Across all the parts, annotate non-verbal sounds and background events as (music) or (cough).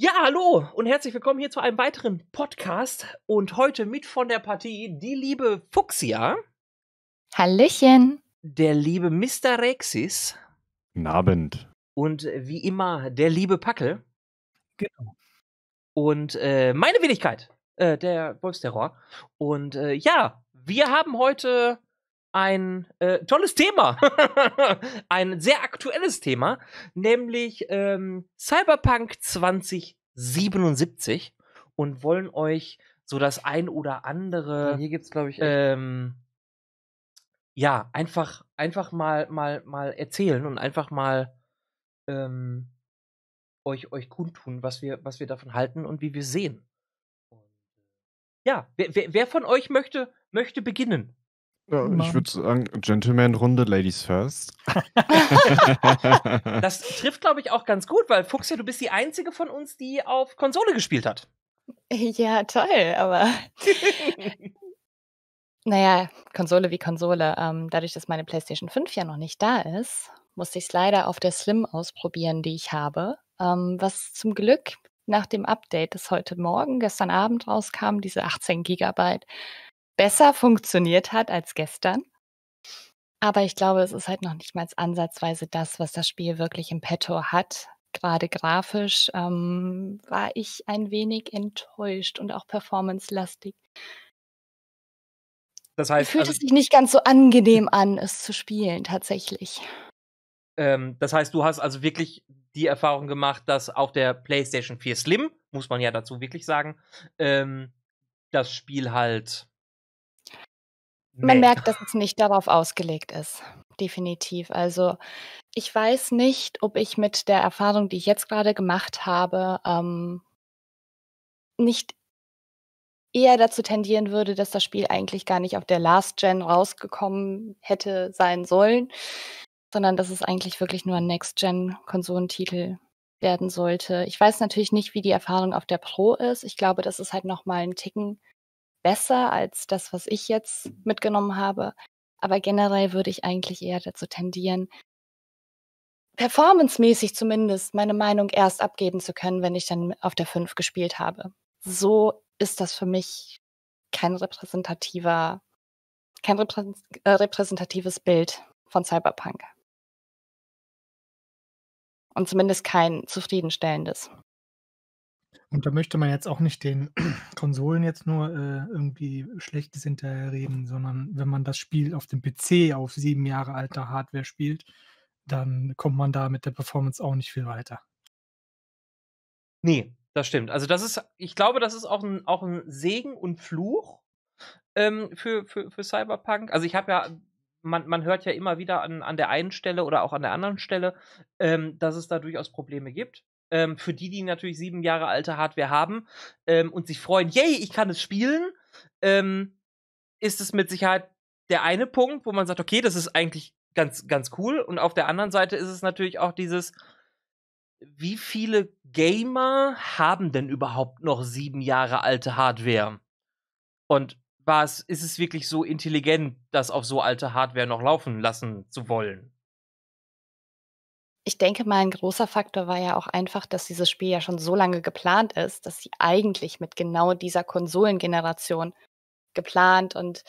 Ja, hallo und herzlich willkommen hier zu einem weiteren Podcast und heute mit von der Partie die liebe Fuchsia, Hallöchen. der liebe Mr. Rexis Guten Abend. und äh, wie immer der liebe Packel Genau. und äh, meine Wenigkeit, äh, der Wolfsterror. Und äh, ja, wir haben heute ein äh, tolles Thema, (laughs) ein sehr aktuelles Thema, nämlich ähm, Cyberpunk 2077 und wollen euch so das ein oder andere Hier gibt's, glaube ich, ähm, ja, einfach, einfach mal, mal, mal erzählen und einfach mal ähm, euch, euch kundtun, was wir, was wir davon halten und wie wir sehen. Ja, wer, wer, wer von euch möchte, möchte beginnen? Ja, ich würde sagen, Gentleman-Runde, Ladies first. (laughs) Das trifft, glaube ich, auch ganz gut, weil Fuchs ja, du bist die einzige von uns, die auf Konsole gespielt hat. Ja, toll, aber (laughs) naja, Konsole wie Konsole. Ähm, dadurch, dass meine PlayStation 5 ja noch nicht da ist, musste ich es leider auf der Slim ausprobieren, die ich habe. Ähm, was zum Glück nach dem Update, das heute Morgen, gestern Abend rauskam, diese 18 Gigabyte, besser funktioniert hat als gestern. Aber ich glaube, es ist halt noch nicht mal ansatzweise das, was das Spiel wirklich im Petto hat. Gerade grafisch ähm, war ich ein wenig enttäuscht und auch performance-lastig. Das heißt, fühlt also, es sich nicht ganz so angenehm an, es zu spielen, tatsächlich. ähm, das heißt, du hast also wirklich die Erfahrung gemacht, dass auf der PlayStation 4 Slim, muss man ja dazu wirklich sagen, ähm, das Spiel halt. Man merkt, dass es nicht darauf ausgelegt ist. Definitiv. Also, ich weiß nicht, ob ich mit der Erfahrung, die ich jetzt gerade gemacht habe, ähm, nicht eher dazu tendieren würde, dass das Spiel eigentlich gar nicht auf der Last Gen rausgekommen hätte sein sollen, sondern dass es eigentlich wirklich nur ein Next-Gen-Konsolentitel werden sollte. Ich weiß natürlich nicht, wie die Erfahrung auf der Pro ist. Ich glaube, das ist halt noch mal ein Ticken besser als das, was ich jetzt mitgenommen habe. Aber generell würde ich eigentlich eher dazu tendieren, performancemäßig zumindest meine Meinung erst abgeben zu können, wenn ich dann auf der 5 gespielt habe. So ist das für mich kein repräsentativer, kein reprä äh, repräsentatives Bild von Cyberpunk. Und zumindest kein zufriedenstellendes. Und da möchte man jetzt auch nicht den (clears throat) Konsolen jetzt nur äh, irgendwie Schlechtes hinterherreden, sondern wenn man das Spiel auf dem PC auf sieben Jahre alter Hardware spielt, dann kommt man da mit der Performance auch nicht viel weiter. Nee, das stimmt. Also das ist, ich glaube, das ist auch ein, auch ein Segen und Fluch ähm, für, für, für Cyberpunk. Also ich habe ja, man, man hört ja immer wieder an, an der einen Stelle oder auch an der anderen Stelle, ähm, dass es da durchaus Probleme gibt. Ähm, für die, die natürlich sieben Jahre alte Hardware haben ähm, und sich freuen, yay, ich kann es spielen, ähm, ist es mit Sicherheit der eine Punkt, wo man sagt, okay, das ist eigentlich ganz, ganz cool. Und auf der anderen Seite ist es natürlich auch dieses, wie viele Gamer haben denn überhaupt noch sieben Jahre alte Hardware? Und was ist es wirklich so intelligent, das auf so alte Hardware noch laufen lassen zu wollen? Ich denke mal, ein großer Faktor war ja auch einfach, dass dieses Spiel ja schon so lange geplant ist, dass sie eigentlich mit genau dieser Konsolengeneration geplant und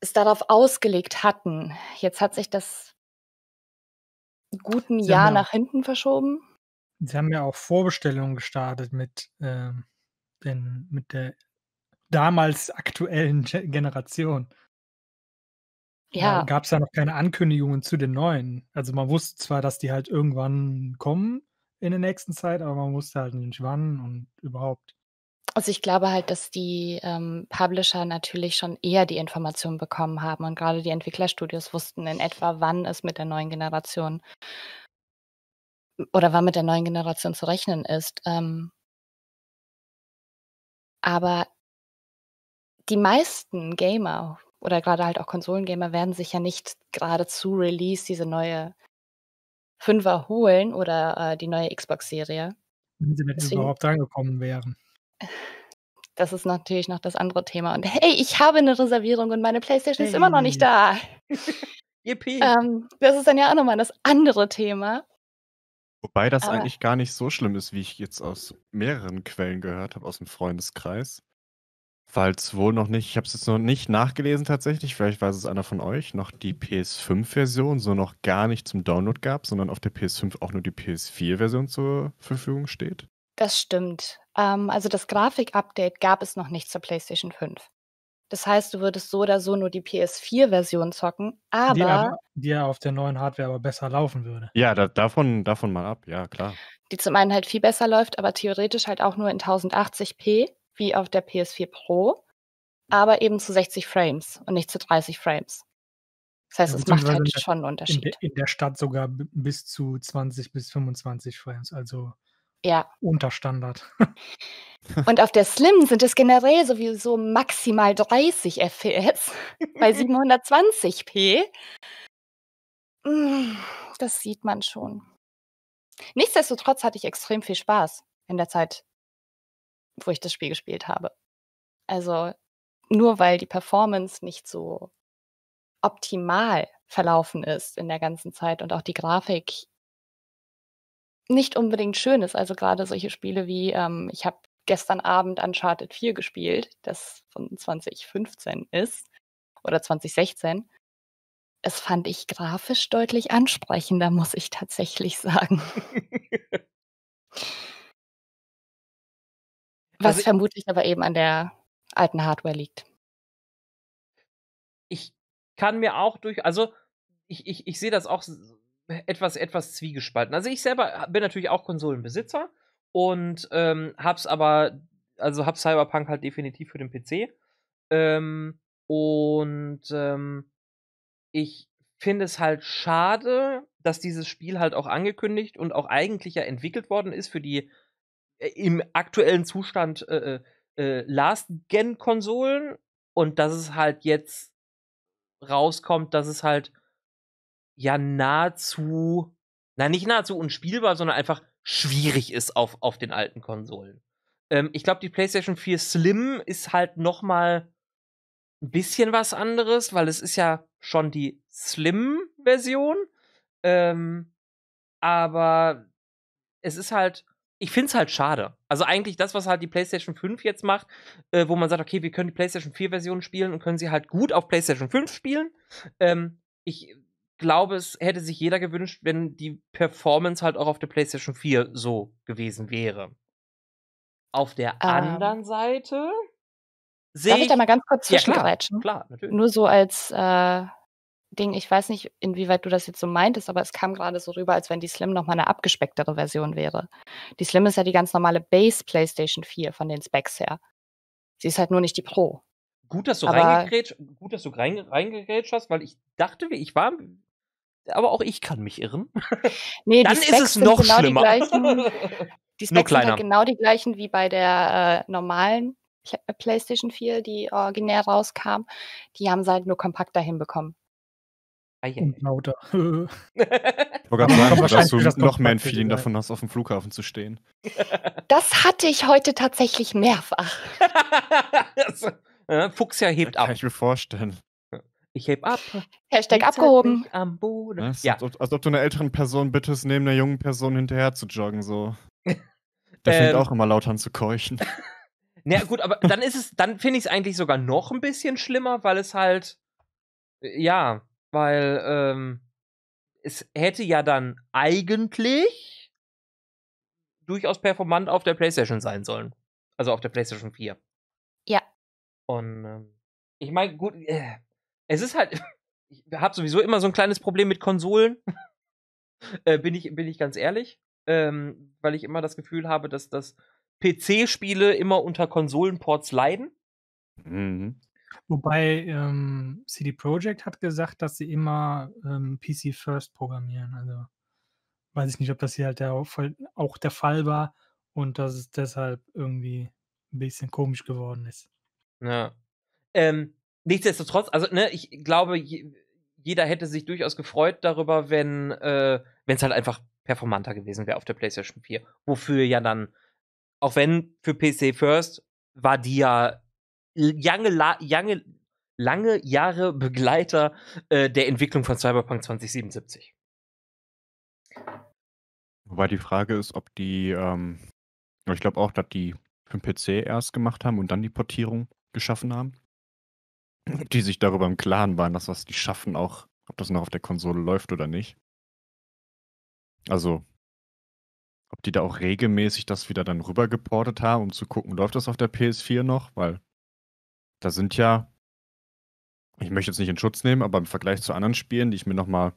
es darauf ausgelegt hatten. Jetzt hat sich das guten Sie Jahr ja nach hinten verschoben. Sie haben ja auch Vorbestellungen gestartet mit, ähm, den, mit der damals aktuellen Ge- Generation. Da Ja, gab es ja noch keine Ankündigungen zu den neuen. Also man wusste zwar, dass die halt irgendwann kommen in der nächsten Zeit, aber man wusste halt nicht wann und überhaupt. also ich glaube halt, dass die ähm, Publisher natürlich schon eher die Informationen bekommen haben und gerade die Entwicklerstudios wussten in etwa, wann es mit der neuen Generation oder wann mit der neuen Generation zu rechnen ist. Ähm, aber die meisten Gamer oder gerade halt auch Konsolengamer werden sich ja nicht gerade zu Release diese neue Fünfer holen oder äh, die neue Xbox-Serie. Wenn sie denn Deswegen- überhaupt rangekommen wären. (sighs) Das ist natürlich noch das andere Thema. Und hey, ich habe eine Reservierung und meine Playstation ist immer noch nicht da. (laughs) Yippie! Ähm, das ist dann ja auch nochmal das andere Thema. Wobei das Aber eigentlich gar nicht so schlimm ist, wie ich jetzt aus mehreren Quellen gehört habe, aus dem Freundeskreis. Weil es wohl noch nicht, ich habe es jetzt noch nicht nachgelesen tatsächlich, vielleicht weiß es einer von euch, noch die PS5-Version so noch gar nicht zum Download gab, sondern auf der PS5 auch nur die PS4-Version zur Verfügung steht. das stimmt. Ähm, also das Grafik-Update gab es noch nicht zur PlayStation 5. Das heißt, du würdest so oder so nur die PS4-Version zocken, Die aber aber die ja auf der neuen Hardware aber besser laufen würde. Ja, da, davon, davon mal ab, ja, klar. die zum einen halt viel besser läuft, aber theoretisch halt auch nur in 1080p, wie auf der PS4 Pro, aber eben zu 60 Frames und nicht zu 30 Frames. Das heißt, Ja, es macht halt der- schon einen In, Unterschied. in der Stadt sogar bis zu 20 bis 25 Frames, also Ja. unter Standard. (laughs) Und auf der Slim sind es generell sowieso maximal 30 FPS (laughs) bei 720p. Mm, Das sieht man schon. Nichtsdestotrotz hatte ich extrem viel Spaß in der Zeit, wo ich das Spiel gespielt habe. Also nur weil die Performance nicht so optimal verlaufen ist in der ganzen Zeit und auch die Grafik nicht unbedingt schön ist. Also gerade solche Spiele wie, ähm, ich habe gestern Abend Uncharted 4 gespielt, das von 2015 ist oder 2016. Es fand ich grafisch deutlich ansprechender, muss ich tatsächlich sagen. (laughs) (laughs) Was Also- vermutlich aber eben an der alten Hardware liegt. ich kann mir auch durch, also ich, ich, ich sehe das auch etwas, etwas zwiegespalten. Also ich selber bin natürlich auch Konsolenbesitzer und ähm, hab's aber, also hab Cyberpunk halt definitiv für den PC. Ähm, und ähm, ich finde es halt schade, dass dieses Spiel halt auch angekündigt und auch eigentlich ja entwickelt worden ist für die im aktuellen Zustand äh, äh, Last-Gen-Konsolen und dass es halt jetzt rauskommt, dass es halt ja nahezu, na nicht nahezu unspielbar, sondern einfach schwierig ist auf, auf den alten Konsolen. Ähm, ich glaube, die PlayStation 4 Slim ist halt noch mal ein bisschen was anderes, weil es ist ja schon die Slim-Version. Ähm, aber es ist halt, ich finde es halt schade. Also eigentlich das, was halt die PlayStation 5 jetzt macht, äh, wo man sagt, okay, wir können die PlayStation 4-Version spielen und können sie halt gut auf PlayStation 5 spielen. Ähm, ich glaube, es hätte sich jeder gewünscht, wenn die Performance halt auch auf der PlayStation 4 so gewesen wäre. Auf der Ähm. anderen Seite sehe Darf ich da mal ganz kurz Ja, klar, zwischengrätschen? klar, natürlich. Nur so als äh, Ding, ich weiß nicht, inwieweit du das jetzt so meintest, aber es kam gerade so rüber, als wenn die Slim noch mal eine abgespecktere Version wäre. Die Slim ist ja die ganz normale Base PlayStation 4 von den Specs her. Sie ist halt nur nicht die Pro. Gut, dass du reingegrätscht, gut, dass du rein, reingegrätscht hast, weil ich dachte, wie ich war, aber auch ich kann mich irren. (laughs) Nee, Dann die ist Specs es sind noch genau schlimmer. (laughs) die gleichen. Die Specs sind halt genau die gleichen wie bei der äh, normalen äh, PlayStation 4, die originär rauskam. Die haben sie halt nur kompakter hinbekommen. Eieiei. Und lauter. (laughs) Ich wollte gerade sagen, dass du das noch mehr ein Feeling davon hast, auf dem Flughafen zu stehen. Das hatte ich heute tatsächlich mehrfach. (laughs) Äh, Fuchs ja hebt Kann ab. ich mir vorstellen. Ich heb ab. Hashtag Zeit abgehoben. Am Boden. Ja, als, ob, als ob du einer älteren Person bittest, neben einer jungen Person hinterher zu joggen. So. (laughs) Der fängt Ähm. auch immer laut an zu keuchen. Na gut, aber dann ist es, dann finde ich es eigentlich sogar noch ein bisschen schlimmer, weil es halt, äh, ja, weil ähm, es hätte ja dann eigentlich durchaus performant auf der PlayStation sein sollen. Also auf der PlayStation 4. Ja. Und ähm, ich meine, gut, äh, es ist halt, (laughs) ich habe sowieso immer so ein kleines Problem mit Konsolen. (laughs) äh, bin, ich, bin ich ganz ehrlich. Ähm, weil ich immer das Gefühl habe, dass das PC-Spiele immer unter Konsolenports leiden. Mhm. Wobei ähm, CD Projekt hat gesagt, dass sie immer ähm, PC First programmieren. Also weiß ich nicht, ob das hier halt der, auch der Fall war und dass es deshalb irgendwie ein bisschen komisch geworden ist. Ja. Ähm, nichtsdestotrotz, also, ne, ich glaube, je, jeder hätte sich durchaus gefreut darüber, wenn äh, es halt einfach performanter gewesen wäre auf der PlayStation 4. Wofür ja dann, auch wenn für PC First, war die ja lange, la, lange, lange Jahre Begleiter äh, der Entwicklung von Cyberpunk 2077. Wobei die Frage ist, ob die, ähm ich glaube auch, dass die für 'n PC erst gemacht haben und dann die Portierung geschaffen haben. Ob die sich darüber im Klaren waren, dass was die schaffen auch ob das noch auf der Konsole läuft oder nicht. Also ob die da auch regelmäßig das wieder dann rüber geportet haben, um zu gucken, läuft das auf der PS4 noch? Weil da sind ja ich möchte jetzt nicht in Schutz nehmen, aber im Vergleich zu anderen Spielen, die ich mir noch mal,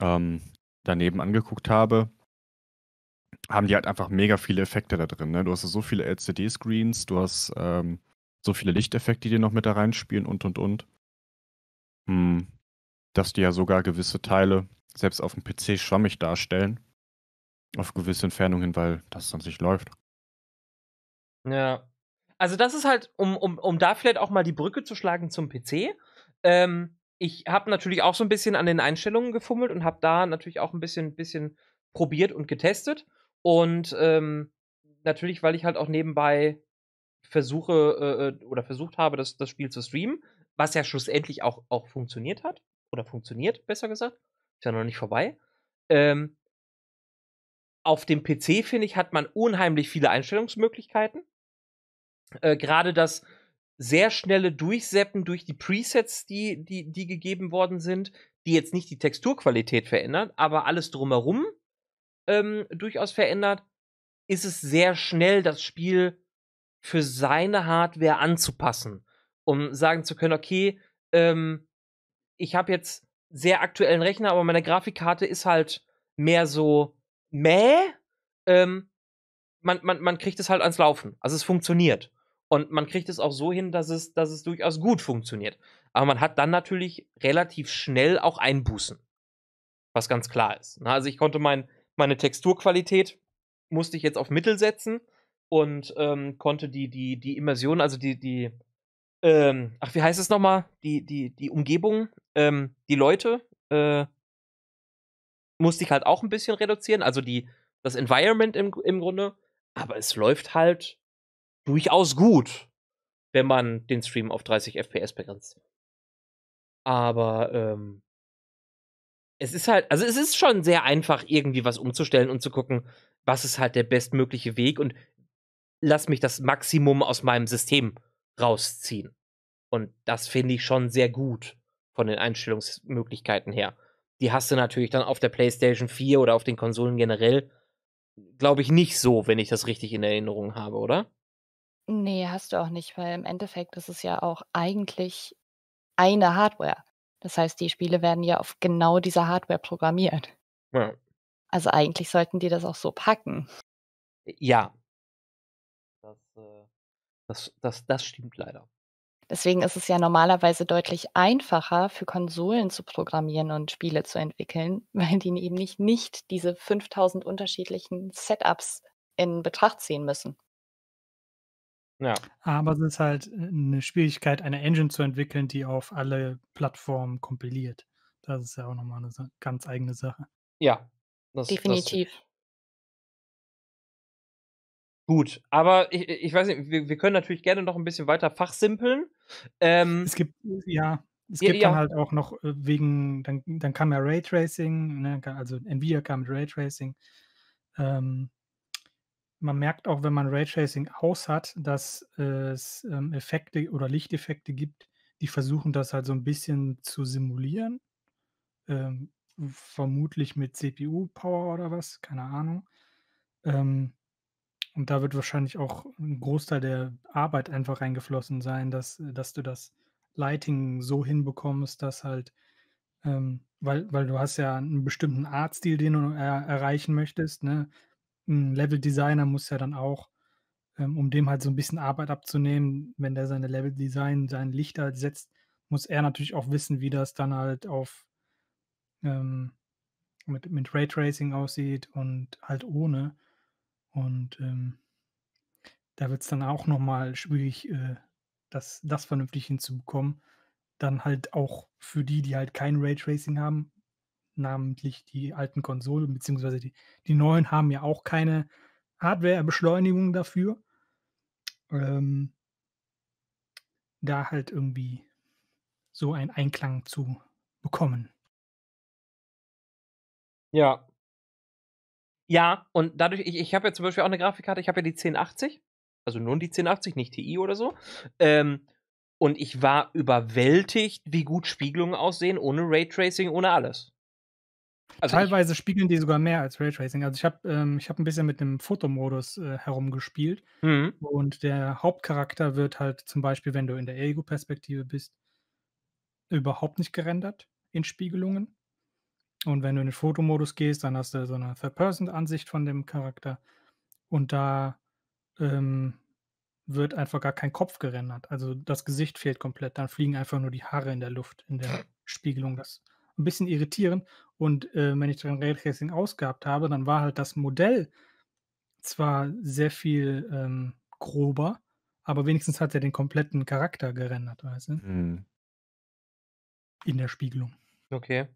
ähm, daneben angeguckt habe haben die halt einfach mega viele Effekte da drin, ne? Du hast so viele LCD-Screens, du hast, ähm, so viele Lichteffekte, die noch mit da reinspielen und, und, und. Hm, dass die ja sogar gewisse Teile selbst auf'm PC schwammig darstellen auf gewisse Entfernung hin, weil das an sich läuft. Ja. Also, das ist halt, um um um da vielleicht auch mal die Brücke zu schlagen zum PC. Ähm, ich habe natürlich auch so 'n bisschen an den Einstellungen gefummelt und habe da natürlich auch 'n bisschen bisschen probiert und getestet. Und, ähm, natürlich, weil ich halt auch nebenbei versuche, äh, äh oder versucht habe, das das Spiel zu streamen, was ja schlussendlich auch auch funktioniert hat oder funktioniert, besser gesagt. Ist ja noch nicht vorbei. Ähm auf dem PC, finde ich, hat man unheimlich viele Einstellungsmöglichkeiten. Äh, grade das sehr schnelle Durchzappen durch die Presets, die die die gegeben worden sind, die jetzt nicht die Texturqualität verändern, aber alles drumherum, ähm, durchaus verändert, ist es sehr schnell, das Spiel für seine Hardware anzupassen, um sagen zu können: „Okay, ähm, ich habe jetzt sehr aktuellen Rechner, aber meine Grafikkarte ist halt mehr so mäh.“ Ähm, man man man kriegt es halt ans Laufen. Also, es funktioniert. Und man kriegt es auch so hin, dass es dass es durchaus gut funktioniert. Aber man hat dann natürlich relativ schnell auch Einbußen, was ganz klar ist, ne? Also, ich konnte mein meine Texturqualität musste ich jetzt auf Mittel setzen und, ähm, konnte die die die Immersion, also die die ähm, ach, wie heißt es noch mal? Die die die Umgebung, ähm, die Leute, äh musste ich halt auch 'n bisschen reduzieren, also die das Environment im im Grunde. Aber es läuft halt durchaus gut, wenn man den Stream auf 30 FPS begrenzt. Aber, ähm es ist halt also, es ist schon sehr einfach, irgendwie was umzustellen und zu gucken, was ist halt der bestmögliche Weg und lass mich das Maximum aus meinem System rausziehen. Und das finde ich schon sehr gut von den Einstellungsmöglichkeiten her. Die hast du natürlich dann auf der PlayStation 4 oder auf den Konsolen generell, glaube ich, nicht so, wenn ich das richtig in Erinnerung habe, oder? Ne, hast du auch nicht, weil im Endeffekt ist es ja auch eigentlich eine Hardware. Das heißt, die Spiele werden ja auf genau dieser Hardware programmiert. Ja. Also, eigentlich sollten die das auch so packen. Ja. Das, äh das das das stimmt leider. Deswegen ist es ja normalerweise deutlich einfacher für Konsolen zu programmieren und Spiele zu entwickeln, (laughs) weil die eben nicht nicht diese 5.000 unterschiedlichen Setups in Betracht ziehen müssen. Ja. Aber es ist halt, äh, 'ne Schwierigkeit, eine Engine zu entwickeln, die auf alle Plattformen kompiliert. Das ist ja auch noch mal 'ne Sa ganz eigene Sache. Ja, das das Definitiv. Gut, aber ich ich weiß nicht, wir wir können natürlich gerne noch 'n bisschen weiter fachsimpeln. Ähm Es gibt ja, es Ja, gibt dann ja. halt auch noch, äh, wegen dann dann kam ja Raytracing, ne, also Nvidia kam mit Raytracing. Ähm man merkt auch, wenn man Raytracing aus hat, dass es, ähm, Effekte oder Lichteffekte gibt, die versuchen, das halt so 'n bisschen zu simulieren. Ähm, vermutlich mit CPU-Power oder was, keine Ahnung. Ähm, und da wird wahrscheinlich auch 'n Großteil der Arbeit einfach reingeflossen sein, dass dass du das Lighting so hinbekommst, dass halt ähm, weil weil du hast ja 'n bestimmten Artstil, den du er erreichen möchtest, ne? 'N Leveldesigner muss ja dann auch, ähm, um dem halt so 'n bisschen Arbeit abzunehmen, wenn der seine Leveldesign sein Licht halt setzt, muss er natürlich auch wissen, wie das dann halt auf ähm, mit mit Raytracing aussieht und halt ohne. Und, ähm da wird's dann auch noch mal schwierig, äh, das das vernünftig hinzubekommen. Dann halt auch für die, die halt kein Raytracing haben, namentlich die alten Konsolen, beziehungsweise die die neuen haben ja auch keine Hardwarebeschleunigung dafür. Ähm da halt irgendwie so einen Einklang zu bekommen. Ja. Ja, und dadurch, ich, ich habe ja zum Beispiel auch eine Grafikkarte, ich habe ja die 1080, also nur die 1080, nicht TI oder so. Ähm, und ich war überwältigt, wie gut Spiegelungen aussehen, ohne Raytracing, ohne alles. Also Teilweise ich, spiegeln die sogar mehr als Raytracing. Also ich habe ähm, hab ein bisschen mit dem Fotomodus äh, herumgespielt. Mhm. Und der Hauptcharakter wird halt zum Beispiel, wenn du in der Ego-Perspektive bist, überhaupt nicht gerendert in Spiegelungen. Und wenn du in den Fotomodus gehst, dann hast du so eine Third-Person-Ansicht von dem Charakter. Und da ähm, wird einfach gar kein Kopf gerendert. Also das Gesicht fehlt komplett. Dann fliegen einfach nur die Haare in der Luft, in der Spiegelung. Das ein bisschen irritierend. Und äh, wenn ich dann Raytracing ausgehabt habe, dann war halt das Modell zwar sehr viel ähm, grober, aber wenigstens hat er den kompletten Charakter gerendert, weißt du? Mhm. In der Spiegelung. Okay.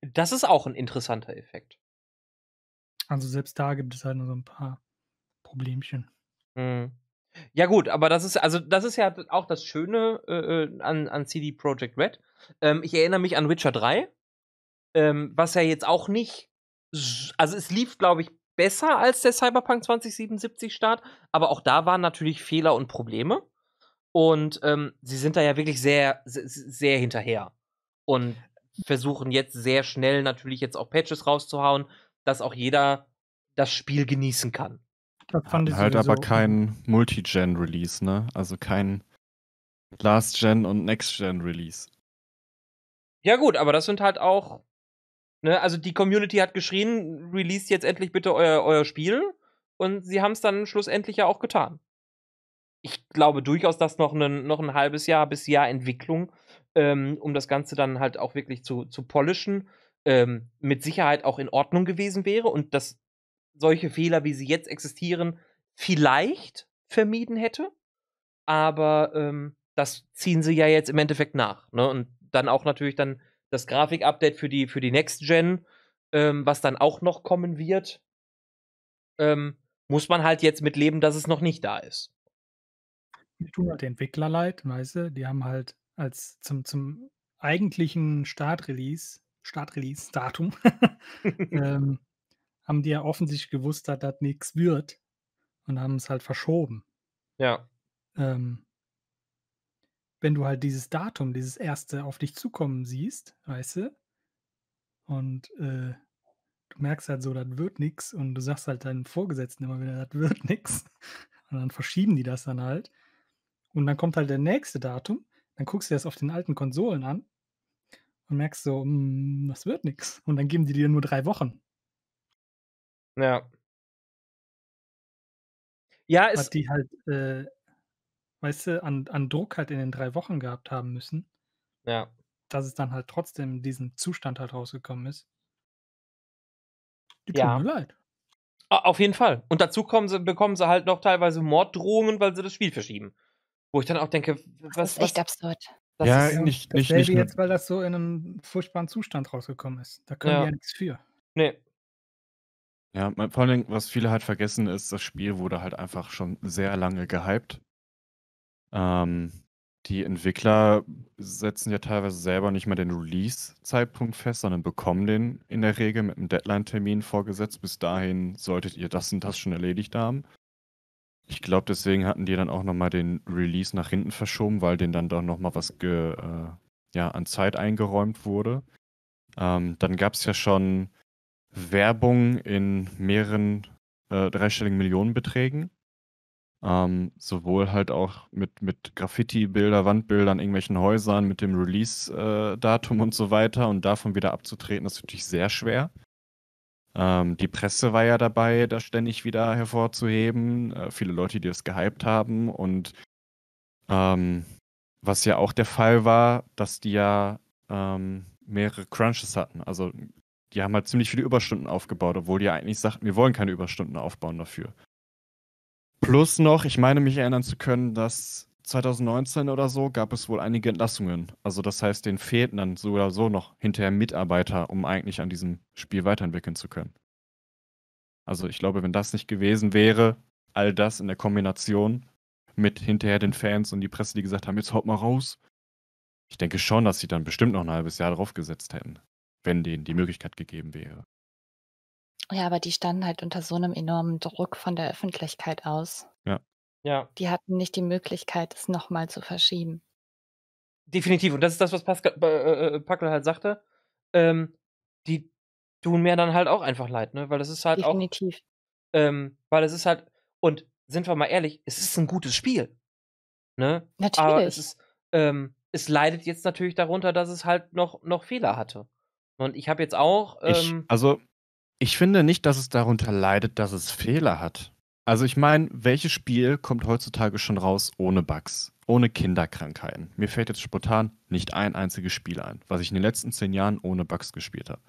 Das ist auch ein interessanter Effekt. Also selbst da gibt es halt nur so ein paar Problemchen. Mhm. Ja gut, aber das ist also das ist ja auch das Schöne äh, äh an, an CD Projekt Red. Ähm, ich erinnere mich an Witcher 3, ähm, was ja jetzt auch nicht, also es lief, glaube ich, besser als der Cyberpunk 2077 Start, aber auch da waren natürlich Fehler und Probleme. Und ähm, sie sind da ja wirklich sehr, sehr, sehr hinterher. Und versuchen jetzt sehr schnell natürlich jetzt auch Patches rauszuhauen, dass auch jeder das Spiel genießen kann. Das fand ich halt aber kein Multi-Gen-Release, ne? Also kein Last-Gen und Next-Gen-Release. Ja, gut, aber das sind halt auch. Ne, also die Community hat geschrien, release jetzt endlich bitte euer, euer Spiel. Und sie haben es dann schlussendlich ja auch getan. Ich glaube durchaus, dass noch ein, noch ein halbes Jahr bis Jahr Entwicklung ähm, um das Ganze dann halt auch wirklich zu, zu polischen, ähm, mit Sicherheit auch in Ordnung gewesen wäre und dass solche Fehler, wie sie jetzt existieren, vielleicht vermieden hätte. Aber ähm, das ziehen sie ja jetzt im Endeffekt nach. Ne? Und dann auch natürlich dann das Grafik-Update für die, für die Next Gen, ähm, was dann auch noch kommen wird, ähm, muss man halt jetzt mit leben, dass es noch nicht da ist. Mir tun halt die Entwickler leid, weißt du, die haben halt als zum, zum eigentlichen Startrelease, Startrelease-Datum, (laughs) (laughs) ähm, haben die ja offensichtlich gewusst, dass das nichts wird und haben es halt verschoben. Ja. Ähm, wenn du halt dieses Datum, dieses erste auf dich zukommen siehst, weißt du, und äh, du merkst halt so, das wird nichts und du sagst halt deinen Vorgesetzten immer wieder, das wird (laughs) nichts. Und dann verschieben die das dann halt. Und dann kommt halt der nächste Datum dann guckst du dir das auf den alten Konsolen an und merkst so, hm, das wird nichts. Und dann geben die dir nur drei Wochen. Ja. Ja, ist. Was die halt, äh, weißt du, an, an Druck halt in den drei Wochen gehabt haben müssen. Ja. Dass es dann halt trotzdem in diesem Zustand halt rausgekommen ist. Die tun ja. mir leid. Auf jeden Fall. Und dazu sie, bekommen sie halt noch teilweise Morddrohungen, weil sie das Spiel verschieben. Wo ich dann auch denke, was. Das ist echt was, absurd. ja, ist, nicht, nicht, nicht jetzt, weil das so in einem furchtbaren Zustand rausgekommen ist. Da können ja. die ja nichts für. Nee. Ja, vor allem, was viele halt vergessen, ist, das Spiel wurde halt einfach schon sehr lange gehypt. Ähm, die Entwickler setzen ja teilweise selber nicht mehr den Release-Zeitpunkt fest, sondern bekommen den in der Regel mit einem Deadline-Termin vorgesetzt. Bis dahin solltet ihr das und das schon erledigt haben. Ich glaube, deswegen hatten die dann auch nochmal den Release nach hinten verschoben, weil denen dann doch nochmal was ge, äh, ja, an Zeit eingeräumt wurde. Ähm, dann gab es ja schon Werbung in mehreren äh, dreistelligen Millionenbeträgen. Ähm, sowohl halt auch mit, mit Graffiti-Bilder, Wandbildern, irgendwelchen Häusern, mit dem Release-Datum äh, und so weiter. Und davon wieder abzutreten, ist natürlich sehr schwer. Ähm, die Presse war ja dabei, das ständig wieder hervorzuheben. Äh, viele Leute, die das gehypt haben. Und ähm, was ja auch der Fall war, dass die ja ähm, mehrere Crunches hatten. Also die haben halt ziemlich viele Überstunden aufgebaut, obwohl die eigentlich sagten, wir wollen keine Überstunden aufbauen dafür. Plus noch, ich meine mich erinnern zu können, dass 2019 oder so gab es wohl einige Entlassungen. Also das heißt, denen fehlten dann so oder so noch hinterher Mitarbeiter, um eigentlich an diesem Spiel weiterentwickeln zu können. Also ich glaube, wenn das nicht gewesen wäre, all das in der Kombination mit hinterher den Fans und die Presse, die gesagt haben, jetzt haut mal raus. Ich denke schon, dass sie dann bestimmt noch ein halbes Jahr drauf gesetzt hätten, wenn denen die Möglichkeit gegeben wäre. Ja, aber die standen halt unter so einem enormen Druck von der Öffentlichkeit aus. Ja. Ja. Die hatten nicht die Möglichkeit, es noch mal zu verschieben. Definitiv. Und das ist das, was Pascal, äh, äh, Packel halt sagte. Ähm, die tun mir dann halt auch einfach leid, ne? Weil das ist halt Definitiv. auch. Ähm, weil es ist halt. Und sind wir mal ehrlich, es ist ein gutes Spiel. Ne? Aber es Natürlich. ist. Ähm, es leidet jetzt natürlich darunter, dass es halt noch, noch Fehler hatte. Und ich habe jetzt auch. Ich, Ähm, also, ich finde nicht, dass es darunter leidet, dass es Fehler hat. Also ich meine, welches Spiel kommt heutzutage schon raus ohne Bugs, ohne Kinderkrankheiten? Mir fällt jetzt spontan nicht ein einziges Spiel ein, was ich in den letzten zehn Jahren ohne Bugs gespielt habe.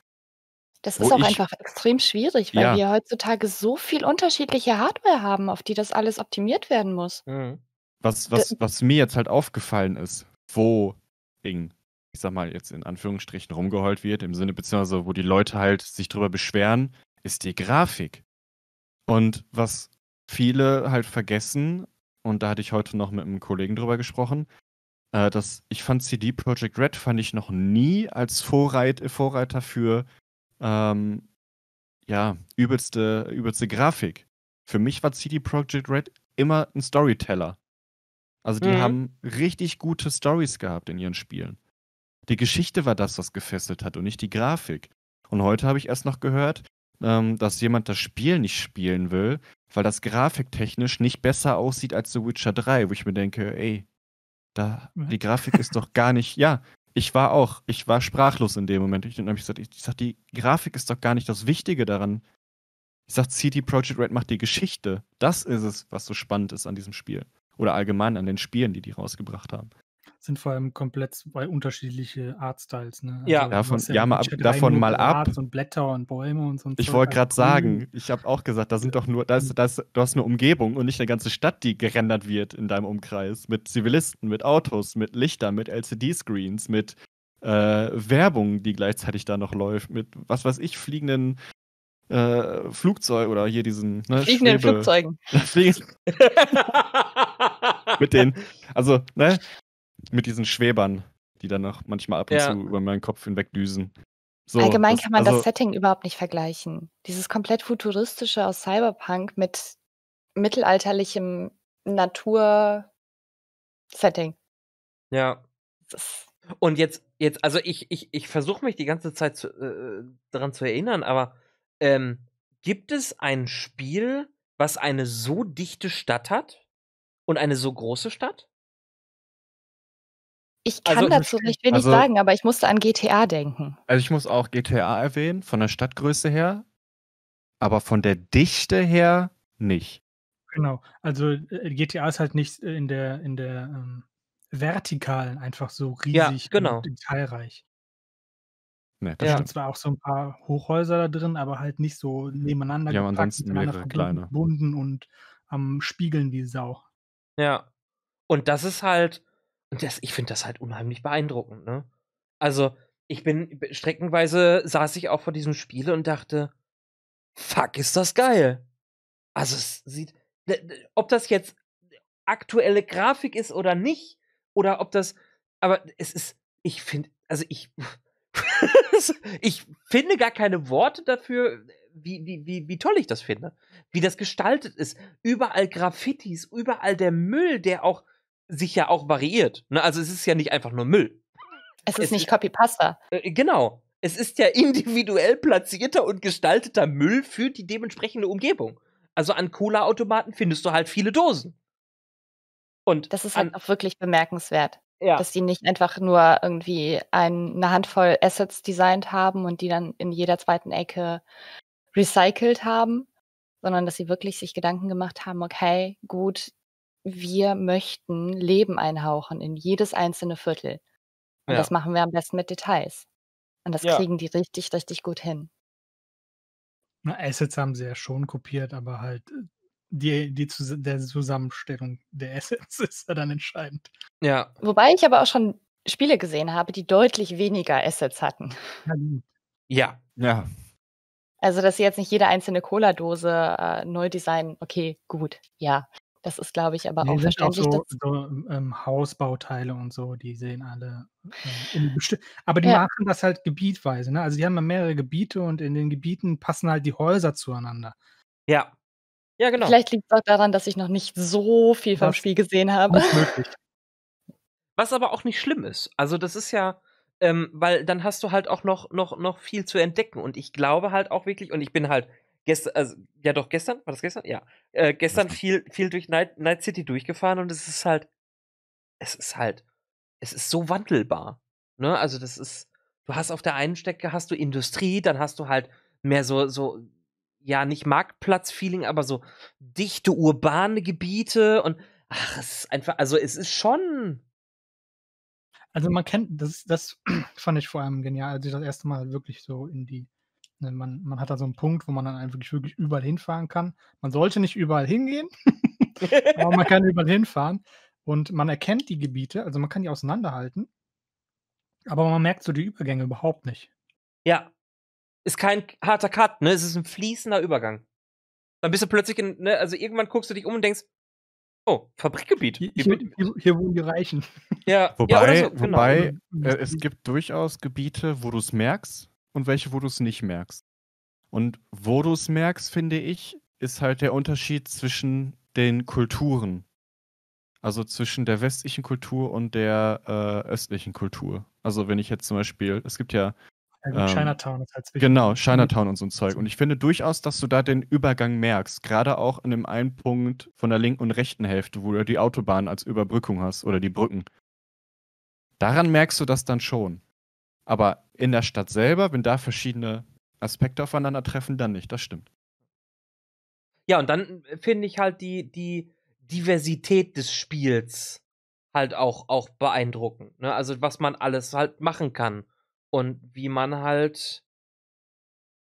Das Wo ist auch ich- einfach extrem schwierig, weil Ja. wir heutzutage so viel unterschiedliche Hardware haben, auf die das alles optimiert werden muss. mhm. Was, was, was mir jetzt halt aufgefallen ist, wo Ding, ich sag mal jetzt in Anführungsstrichen rumgeheult wird, im Sinne beziehungsweise wo die Leute halt sich drüber beschweren, ist die Grafik. Und was viele halt vergessen, und da hatte ich heute noch mit einem Kollegen drüber gesprochen, äh, dass ich fand CD Projekt Red fand ich noch nie als Vorreit, Vorreiter für ähm, ja, übelste, übelste Grafik. Für mich war CD Projekt Red immer ein Storyteller. Also die Mhm. haben richtig gute Stories gehabt in ihren Spielen. Die Geschichte war das, was gefesselt hat und nicht die Grafik. Und heute habe ich erst noch gehört, ähm, dass jemand das Spiel nicht spielen will, weil das grafiktechnisch nicht besser aussieht als The Witcher 3, wo ich mir denke, ey, da, die Grafik ist doch gar nicht, ja, ich war auch, ich war sprachlos in dem Moment. Ich, dann habe ich gesagt, ich, ich sag, die Grafik ist doch gar nicht das Wichtige daran. Ich sag, CD Projekt Red macht die Geschichte. Das ist es, was so spannend ist an diesem Spiel. Oder allgemein an den Spielen, die die rausgebracht haben. Sind vor allem komplett zwei unterschiedliche Artstyles. Ne? Ja. du Davon- ja, in mal ab- Witcher 3 davon mal ab. Und Blätter und Bäume und so. ein Ich wollte also gerade sagen, ich habe auch gesagt, da sind doch nur, da ist, da ist, du hast eine Umgebung und nicht eine ganze Stadt, die gerendert wird in deinem Umkreis. Mit Zivilisten, mit Autos, mit Lichtern, mit LCD-Screens, mit äh, Werbung, die gleichzeitig da noch läuft, mit was weiß ich, fliegenden äh, Flugzeug oder hier diesen ne, Fliegenden Schwebe- Flugzeugen. (laughs) Fliegen- (laughs) mit den, also, ne, mit diesen Schwebern, die dann noch manchmal ab und Ja. zu über meinen Kopf hinweg düsen. So, Allgemein kann man also, das Setting überhaupt nicht vergleichen. Dieses komplett futuristische aus Cyberpunk mit mittelalterlichem Natur-Setting. ja. Das Und jetzt, jetzt, also ich, ich, ich versuche mich die ganze Zeit zu, äh, daran zu erinnern, aber ähm, gibt es ein Spiel, was eine so dichte Stadt hat und eine so große Stadt? Ich kann Also- dazu recht wenig Also- sagen, aber ich musste an GTA denken. Also ich muss auch GTA erwähnen, von der Stadtgröße her, aber von der Dichte her nicht. Genau. Also äh, GTA ist halt nicht äh, in der, in der ähm, Vertikalen einfach so Ja, riesig genau. und detailreich. Ne, das Da Ja. sind zwar auch so ein paar Hochhäuser da drin, aber halt nicht so nebeneinander haben gepackt, ansonsten miteinander mehrere verbunden, kleine. verbunden und am Spiegeln wie Sau. Ja. Und das ist halt, und das, ich finde das halt unheimlich beeindruckend, ne? Also, ich bin, streckenweise saß ich auch vor diesem Spiel und dachte, fuck, ist das geil. Also, es sieht, d- d- ob das jetzt aktuelle Grafik ist oder nicht, oder ob das, aber es ist, ich finde, also ich, (laughs) ich finde gar keine Worte dafür, wie, wie, wie, wie toll ich das finde. Wie das gestaltet ist. Überall Graffitis, überall der Müll, der auch sich ja auch variiert. Ne? Also es ist ja nicht einfach nur Müll. Es Es ist nicht ist- Copy-Pasta. Äh, genau. Es ist ja (laughs) individuell platzierter und gestalteter Müll für die dementsprechende Umgebung. Also an Cola-Automaten findest du halt viele Dosen. Und Das ist halt auch wirklich bemerkenswert, ja, dass die nicht einfach nur irgendwie ein, eine Handvoll Assets designt haben und die dann in jeder zweiten Ecke recycelt haben, sondern dass sie wirklich sich Gedanken gemacht haben, okay, gut, wir möchten Leben einhauchen in jedes einzelne Viertel. Und Ja. das machen wir am besten mit Details. Und das Ja. kriegen die richtig, richtig gut hin. Na, Assets haben sie ja schon kopiert, aber halt äh, die, die Zus der Zusammenstellung der Assets (laughs) ist ja dann entscheidend. ja, Wobei ich aber auch schon Spiele gesehen habe, die deutlich weniger Assets hatten. Ja, Ja, Also, dass sie jetzt nicht jede einzelne Cola-Dose äh, neu designen, okay, gut, ja. Das ist, glaube ich, aber Ne, auch sind auch verständlich, so dass so, ähm, Hausbauteile und so, die sehen alle, äh, aber die Ja. machen das halt gebietweise, ne? Also, die haben ja mehrere Gebiete und in den Gebieten passen halt die Häuser zueinander. Ja. Ja, genau. Vielleicht liegt's auch daran, dass ich noch nicht so viel vom Das Spiel gesehen habe. Was aber auch nicht schlimm ist. Also, das ist ja ähm, weil dann hast du halt auch noch noch noch viel zu entdecken und ich glaube halt auch wirklich und ich bin halt gest also, ja doch, gestern war das gestern? Ja. Äh, gestern Gestern. viel viel durch Night Night City durchgefahren und es ist halt es ist halt es ist so wandelbar, ne? Also, das ist du hast auf der einen Strecke hast du Industrie, dann hast du halt mehr so so ja, nicht Marktplatz-Feeling, aber so dichte urbane Gebiete und ach, es ist einfach also, es ist schon Also, man kennt das das (clears throat) fand ich vor allem genial, als ich das erste Mal wirklich so in die ne, man man hat da so 'n Punkt, wo man dann einfach wirklich überall hinfahren kann. Man sollte nicht überall hingehen, (laughs) aber man kann überall hinfahren und man erkennt die Gebiete, also, man kann die auseinanderhalten. Aber man merkt so die Übergänge überhaupt nicht. Ja. Ist kein harter Cut, ne? Es ist 'n fließender Übergang. Dann bist du plötzlich in ne, also, irgendwann guckst du dich um und denkst: „Oh, Fabrikgebiet. Hier bin“ hier hier wohnen die Reichen. Ja, ja, Wobei so, genau. wobei, äh, es gibt durchaus Gebiete, wo du's merkst und welche, wo du's nicht merkst. Und wo du's merkst, finde ich, ist halt der Unterschied zwischen den Kulturen. Also, zwischen der westlichen Kultur und der, äh, östlichen Kultur. Also, wenn ich jetzt zum Beispiel es gibt ja, ähm Chinatown ist halt genau. Chinatown und so 'n Zeug. Und ich finde durchaus, dass du da den Übergang merkst, grade auch in dem einen Punkt von der linken und rechten Hälfte, wo du die Autobahn als Überbrückung hast oder die Brücken. Daran merkst du das dann schon. Aber in der Stadt selber, wenn da verschiedene Aspekte aufeinandertreffen, dann nicht, das stimmt. Ja, und dann finde ich halt die die Diversität des Spiels halt auch auch beeindruckend, ne? Also, was man alles halt machen kann und wie man halt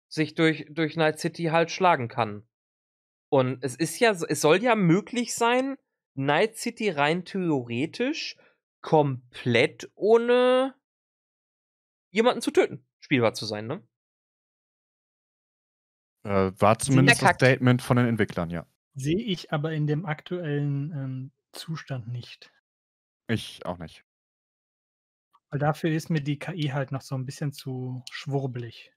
sich durch durch Night City halt schlagen kann. Und es ist ja es soll ja möglich sein, Night City rein theoretisch komplett ohne jemanden zu töten spielbar zu sein, ne? Äh, war zumindest das. Statement von den Entwicklern, ja. Sehe ich aber in dem aktuellen, ähm, Zustand nicht. Ich auch nicht. Weil dafür ist mir die KI halt noch so 'n bisschen zu schwurbelig.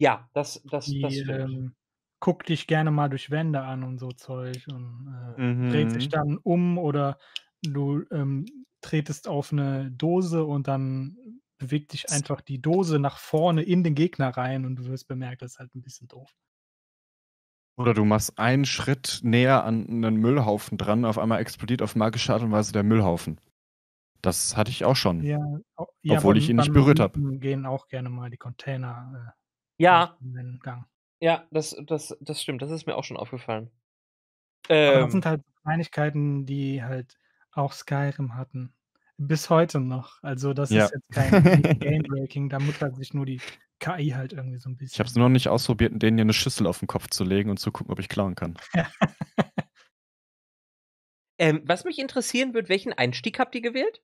Ja, das das das Die, stimmt. ähm, guckt dich gerne mal durch Wände an und so Zeug und, äh, dreht sich Mhm. dann um oder du, ähm, tretest auf 'ne Dose und dann bewegt dich einfach die Dose nach vorne in den Gegner rein und du wirst bemerkt, das ist halt 'n bisschen doof. Oder du machst einen Schritt näher an 'nen Müllhaufen dran, auf einmal explodiert auf magische Art und Weise der Müllhaufen. Das hatte ich auch schon. Ja, ja, Obwohl ich ihn nicht berührt habe. gehen auch gerne mal die Container, äh, Ja. durch den Gang. Ja, das das das stimmt, das ist mir auch schon aufgefallen. Aber das Ähm sind halt Kleinigkeiten, die halt auch Skyrim hatten. Bis heute noch. Also, das Ja. ist jetzt kein (laughs) Game Breaking, da muckert sich nur die KI halt irgendwie so 'n Ich habe es bisschen. nur noch nicht ausprobiert, denen hier 'ne Schüssel auf 'n Kopf zu legen und zu gucken, ob ich klauen kann. (laughs) Ähm, was mich interessieren würde, welchen Einstieg habt ihr gewählt?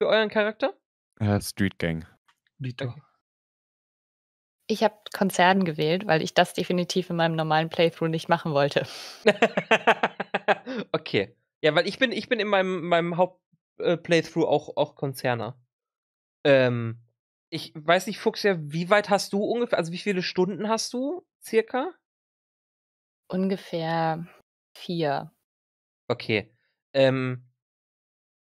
Für euren Charakter? Äh, Street Gang. Okay. Ich habe Konzern gewählt, weil ich das definitiv in meinem normalen Playthrough nicht machen wollte. (laughs) Okay. Ja, weil ich bin ich bin in meinem meinem Haupt äh, Playthrough auch auch Konzerner. Ähm, ich weiß nicht, Fuchsia, wie weit hast du ungefähr also, wie viele Stunden hast du circa? Ungefähr 4. Okay. Ähm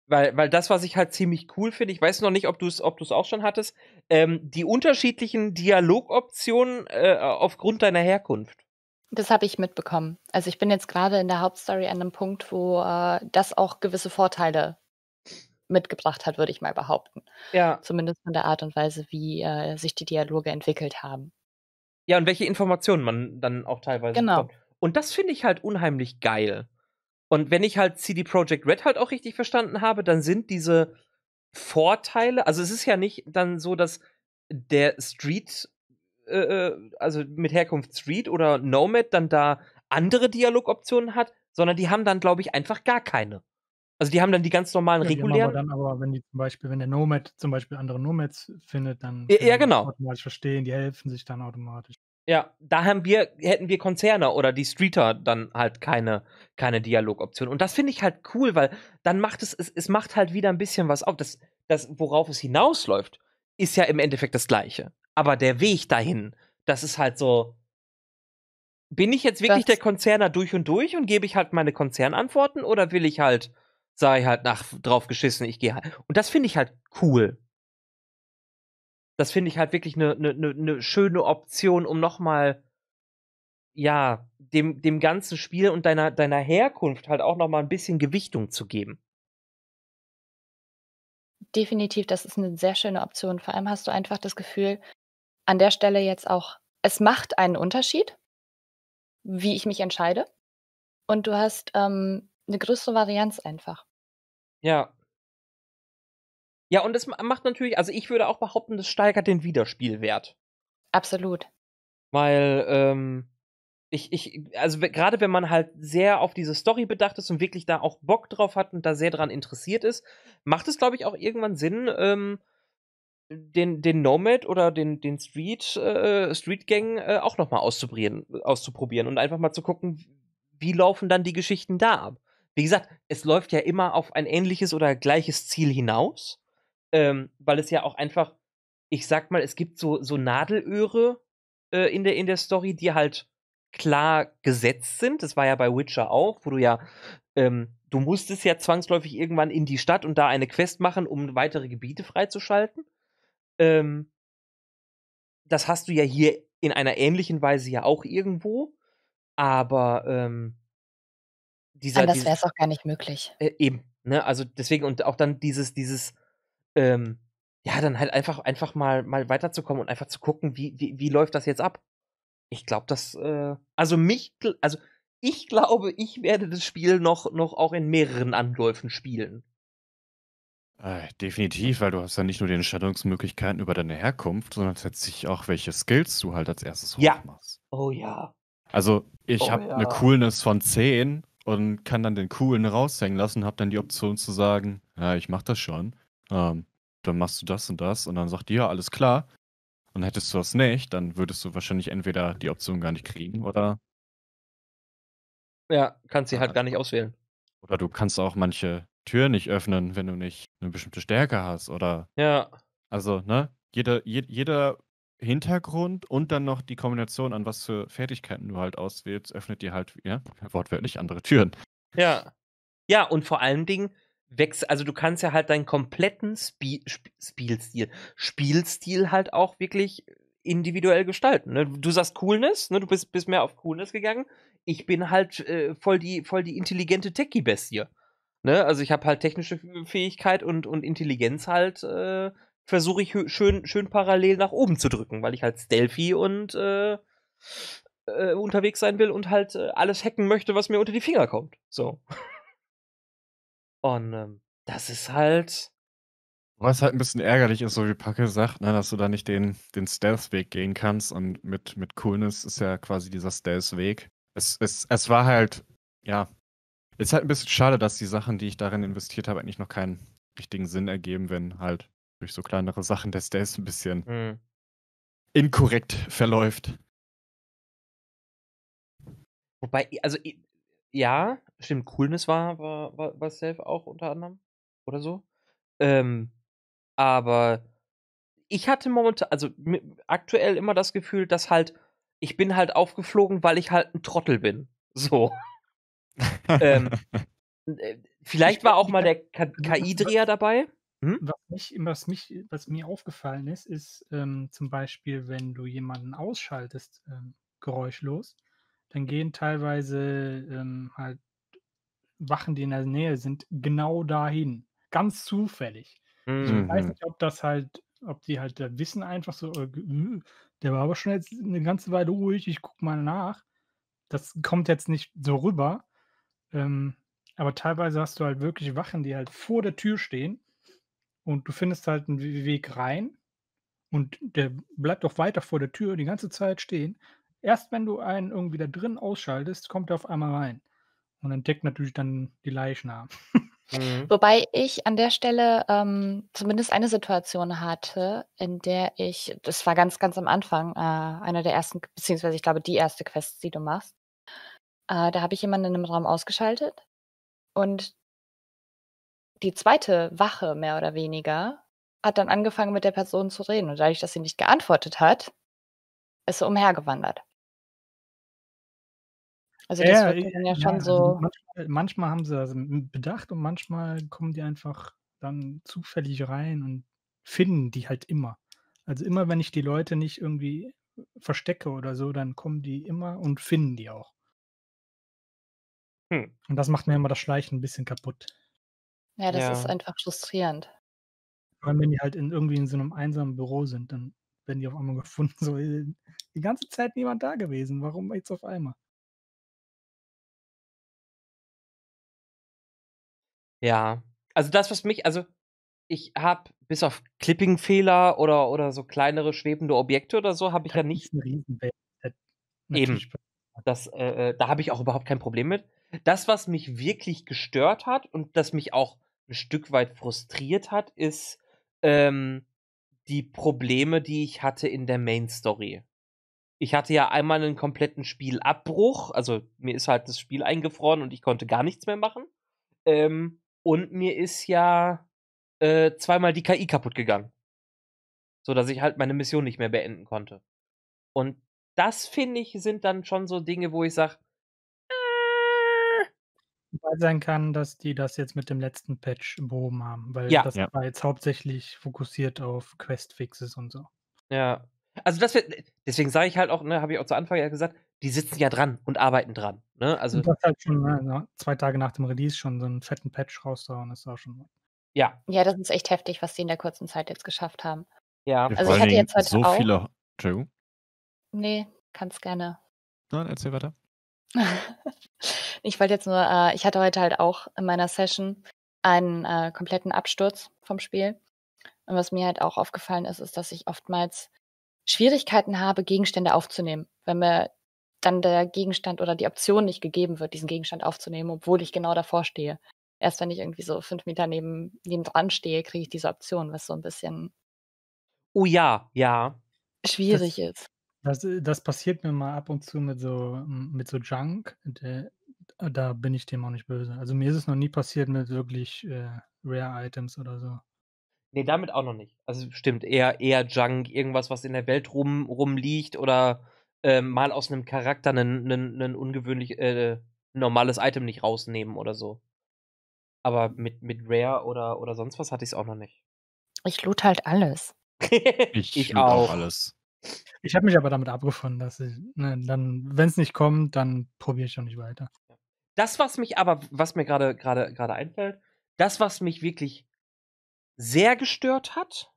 weil weil das, was ich halt ziemlich cool finde, ich weiß noch nicht, ob du's ob du's auch schon hattest, ähm, die unterschiedlichen Dialogoptionen, äh, aufgrund deiner Herkunft. Das habe ich mitbekommen. Also, ich bin jetzt grade in der Hauptstory an 'nem Punkt, wo, äh, das auch gewisse Vorteile mitgebracht hat, würde ich mal behaupten. Ja. Zumindest von der Art und Weise, wie, äh, sich die Dialoge entwickelt haben. Ja, und welche Informationen man dann auch teilweise Genau. bekommt. Und das finde ich halt unheimlich geil. Und wenn ich halt CD Projekt Red halt auch richtig verstanden habe, dann sind diese Vorteile also, es ist ja nicht dann so, dass der Street äh, äh, also, mit Herkunft Street oder Nomad dann da andere Dialogoptionen hat, sondern die haben dann, glaube ich, einfach gar keine. Also, die haben dann die ganz normalen Ja, haben aber regulären dann aber wenn die zum Beispiel wenn der Nomad zum Beispiel andere Nomads findet, dann Ja, ja, genau. automatisch verstehen, die helfen sich dann automatisch. Ja, da haben wir hätten wir Konzerne oder die Streeter dann halt keine keine Dialogoption. Und das finde ich halt cool, weil dann macht es es es macht halt wieder ein bisschen was auf. Das das worauf es hinausläuft, ist ja im Endeffekt das Gleiche. Aber der Weg dahin, das ist halt so bin ich jetzt wirklich Das der Konzerner durch und durch und gebe ich halt meine Konzernantworten oder will ich halt ich halt: „Nach drauf geschissen, ich gehe halt“ und das finde ich halt cool. Das finde ich halt wirklich 'ne 'ne 'ne 'ne schöne Option, um noch mal ja, dem dem ganzen Spiel und deiner deiner Herkunft halt auch noch mal 'n bisschen Gewichtung zu geben. Definitiv, das ist 'ne sehr schöne Option. Vor allem hast du einfach das Gefühl, an der Stelle jetzt auch es macht einen Unterschied wie ich mich entscheide. Und du hast, ähm, 'ne größere Varianz einfach. Ja. Ja, und es ma macht natürlich also, ich würde auch behaupten, das steigert den Wiederspielwert. Absolut. Weil, ähm, ich ich also, we grade wenn man halt sehr auf diese Story bedacht ist und wirklich da auch Bock drauf hat und da sehr dran interessiert ist, macht es, glaube ich, auch irgendwann Sinn, ähm, den den Nomad oder den den Street äh, Street Gang, äh, auch noch mal auszuprobieren auszuprobieren und einfach mal zu gucken, wie laufen dann die Geschichten da ab. Wie gesagt, es läuft ja immer auf ein ähnliches oder gleiches Ziel hinaus, ähm, weil es ja auch einfach ich sage mal, es gibt so so Nadelöhre, äh, in der in der Story, die halt klar gesetzt sind. Das war ja bei Witcher auch, wo du ja ähm, du musstest ja zwangsläufig irgendwann in die Stadt und da eine Quest machen, um weitere Gebiete freizuschalten. Ähm das hast du ja hier in einer ähnlichen Weise ja auch irgendwo, aber, ähm dieser Anders dieses wär's auch gar nicht möglich. Äh, eben, ne? Also, deswegen und auch dann dieses dieses, ähm ja, dann halt einfach einfach mal mal weiterzukommen und einfach zu gucken, wie wie wie läuft das jetzt ab? Ich glaube, das, äh also, mich also, ich glaube, ich werde das Spiel noch noch auch in mehreren Anläufen spielen. Äh, definitiv, weil du hast ja nicht nur die Entscheidungsmöglichkeiten über deine Herkunft, sondern tatsächlich auch, welche Skills du halt als Erstes Ja. hochmachst. Oh ja. Also, ich Oh habe 'ne ja. Coolness von 10 und kann dann den Coolen raushängen lassen, habe dann die Option zu sagen: „Ja, ich mache das schon. Ähm, dann machst du das und das.“ Und dann sagt die: „Ja, alles klar.“ Und hättest du das nicht, dann würdest du wahrscheinlich entweder die Option gar nicht kriegen oder Ja, kannst sie Ja, halt gar nicht auswählen. oder du kannst auch manche Türen nicht öffnen, wenn du nicht 'ne bestimmte Stärke hast oder Ja. also, ne? Jeder jed jeder Hintergrund und dann noch die Kombination an was für Fertigkeiten du halt auswählst, öffnet dir halt, ja, wortwörtlich andere Türen. Ja. Ja, und vor allen Dingen wächst also, du kannst ja halt deinen kompletten Spi Sp Spielstil Spielstil halt auch wirklich individuell gestalten, ne? Du sagst Coolness, ne? Du bist bist mehr auf Coolness gegangen. Ich bin halt, äh, voll die voll die intelligente Techie-Bestie, ne? Also, ich habe halt technische Fähigkeit und und Intelligenz halt, äh, versuche ich hö schön schön parallel nach oben zu drücken, weil ich halt stealthy und, äh, äh, unterwegs sein will und halt, äh, alles hacken möchte, was mir unter die Finger kommt, so. Und, ähm, das ist halt Was halt 'n bisschen ärgerlich ist, so wie Packe sagt, ne, dass du da nicht den den Stealth-Weg gehen kannst und mit mit Coolness ist ja quasi dieser Stealth-Weg. Es es es war halt ja, ist halt 'n bisschen schade, dass die Sachen, die ich darin investiert habe, eigentlich noch keinen richtigen Sinn ergeben, wenn halt durch so kleinere Sachen der Stealth 'n bisschen Mhm. inkorrekt verläuft. Wobei, also, ja, stimmt, Coolness war war war war Stealth auch unter anderem oder so. Ähm, aber ich hatte momenta also, aktuell immer das Gefühl, dass halt ich bin halt aufgeflogen, weil ich halt 'n Trottel bin, so. (laughs) Ähm, äh, vielleicht Ich war auch mal der KI-Dreher dabei. Hm? was mich was mich was mir aufgefallen ist, ist, ähm, zum Beispiel, wenn du jemanden ausschaltest, ähm, geräuschlos, dann gehen teilweise, ähm, halt Wachen, die in der Nähe sind, genau dahin, ganz zufällig. Ich weiß Mhm. nicht, ob das halt ob die halt da wissen einfach so, äh, der war aber schon jetzt 'ne ganze Weile ruhig, ich gucke mal nach. Das kommt jetzt nicht so rüber. Ähm, aber teilweise hast du halt wirklich Wachen, die halt vor der Tür stehen und du findest halt 'n W Weg rein und der bleibt auch weiter vor der Tür die ganze Zeit stehen. Erst wenn du einen irgendwie da drin ausschaltest, kommt er auf einmal rein und entdeckt natürlich dann die Leichnam. Mhm. Wobei ich an der Stelle ähm, zumindest eine Situation hatte, in der ich, das war ganz, ganz am Anfang, äh, einer der ersten, beziehungsweise ich glaube die erste Quest, die du machst. Äh, da habe ich jemanden in einem Raum ausgeschaltet und die zweite Wache, mehr oder weniger, hat dann angefangen mit der Person zu reden. Und dadurch, dass sie nicht geantwortet hat, ist sie umhergewandert. Also das Ja, wird äh, dann ja ja, schon also so. manchmal, manchmal haben sie das m- bedacht und manchmal kommen die einfach dann zufällig rein und finden die halt immer. Also immer, wenn ich die Leute nicht irgendwie verstecke oder so, dann kommen die immer und finden die auch. Hm. Und das macht mir immer das Schleichen ein bisschen kaputt. Ja, das ist Ja. einfach frustrierend. Vor allem, wenn die halt in irgendwie in so einem einsamen Büro sind, dann werden die auf einmal (laughs) gefunden. So, äh, die ganze Zeit niemand da gewesen. Warum jetzt auf einmal? Ja. Also das, was mich, also ich habe bis auf Clipping-Fehler oder, oder so kleinere schwebende Objekte oder so, habe ich ja Das nicht ist eine Riesenwelt. Das Eben. natürlich Das, äh, äh, da habe ich auch überhaupt kein Problem mit. Das, was mich wirklich gestört hat und das mich auch ein Stück weit frustriert hat, ist ähm, die Probleme, die ich hatte in der Main Story. Ich hatte ja einmal einen kompletten Spielabbruch, also mir ist halt das Spiel eingefroren und ich konnte gar nichts mehr machen. Ähm, und mir ist ja äh, zweimal die KI kaputt gegangen. So dass ich halt meine Mission nicht mehr beenden konnte. Und das finde ich sind dann schon so Dinge, wo ich sage, Weil sein kann, dass die das jetzt mit dem letzten Patch behoben haben, weil Ja. das Ja. war jetzt hauptsächlich fokussiert auf Quest-Fixes und so. Ja. Also das wird, deswegen sage ich halt auch, ne, habe ich auch zu Anfang ja gesagt, die sitzen ja dran und arbeiten dran. Ne? Also, Und das halt schon ne, na, zwei Tage nach dem Release schon so einen fetten Patch rauszuhauen, ist auch schon. ja, Ja, das ist echt heftig, was die in der kurzen Zeit jetzt geschafft haben. ja. Ja, Also ich hatte jetzt heute so auch- viele. Entschuldigung. Nee, kannst gerne. Nein, erzähl weiter. (laughs) ich wollte jetzt nur, äh, ich hatte heute halt auch in meiner Session einen äh, kompletten Absturz vom Spiel. Und was mir halt auch aufgefallen ist, ist, dass ich oftmals Schwierigkeiten habe, Gegenstände aufzunehmen, wenn mir dann der Gegenstand oder die Option nicht gegeben wird, diesen Gegenstand aufzunehmen, obwohl ich genau davor stehe. Erst wenn ich irgendwie so fünf Meter neben, neben dran stehe, kriege ich diese Option, was so ein bisschen Oh ja, ja. schwierig ist. Das, äh, das passiert mir mal ab und zu mit so, mit so Junk. Der, da bin ich dem auch nicht böse. Also mir ist es noch nie passiert mit wirklich äh, Rare Items oder so. Nee, damit auch noch nicht. Also stimmt, eher, eher Junk, irgendwas, was in der Welt rum, rumliegt oder ähm, mal aus einem Charakter ein ungewöhnlich äh, normales Item nicht rausnehmen oder so. Aber mit, mit Rare oder, oder sonst was hatte ich es auch noch nicht. Ich loot halt alles. (laughs) Ich, ich loot auch. alles. Ich habe mich aber damit abgefunden, dass ich, ne, dann, wenn es nicht kommt, dann probiere ich auch nicht weiter. Das, was mich aber, was mir gerade gerade gerade einfällt, das, was mich wirklich sehr gestört hat,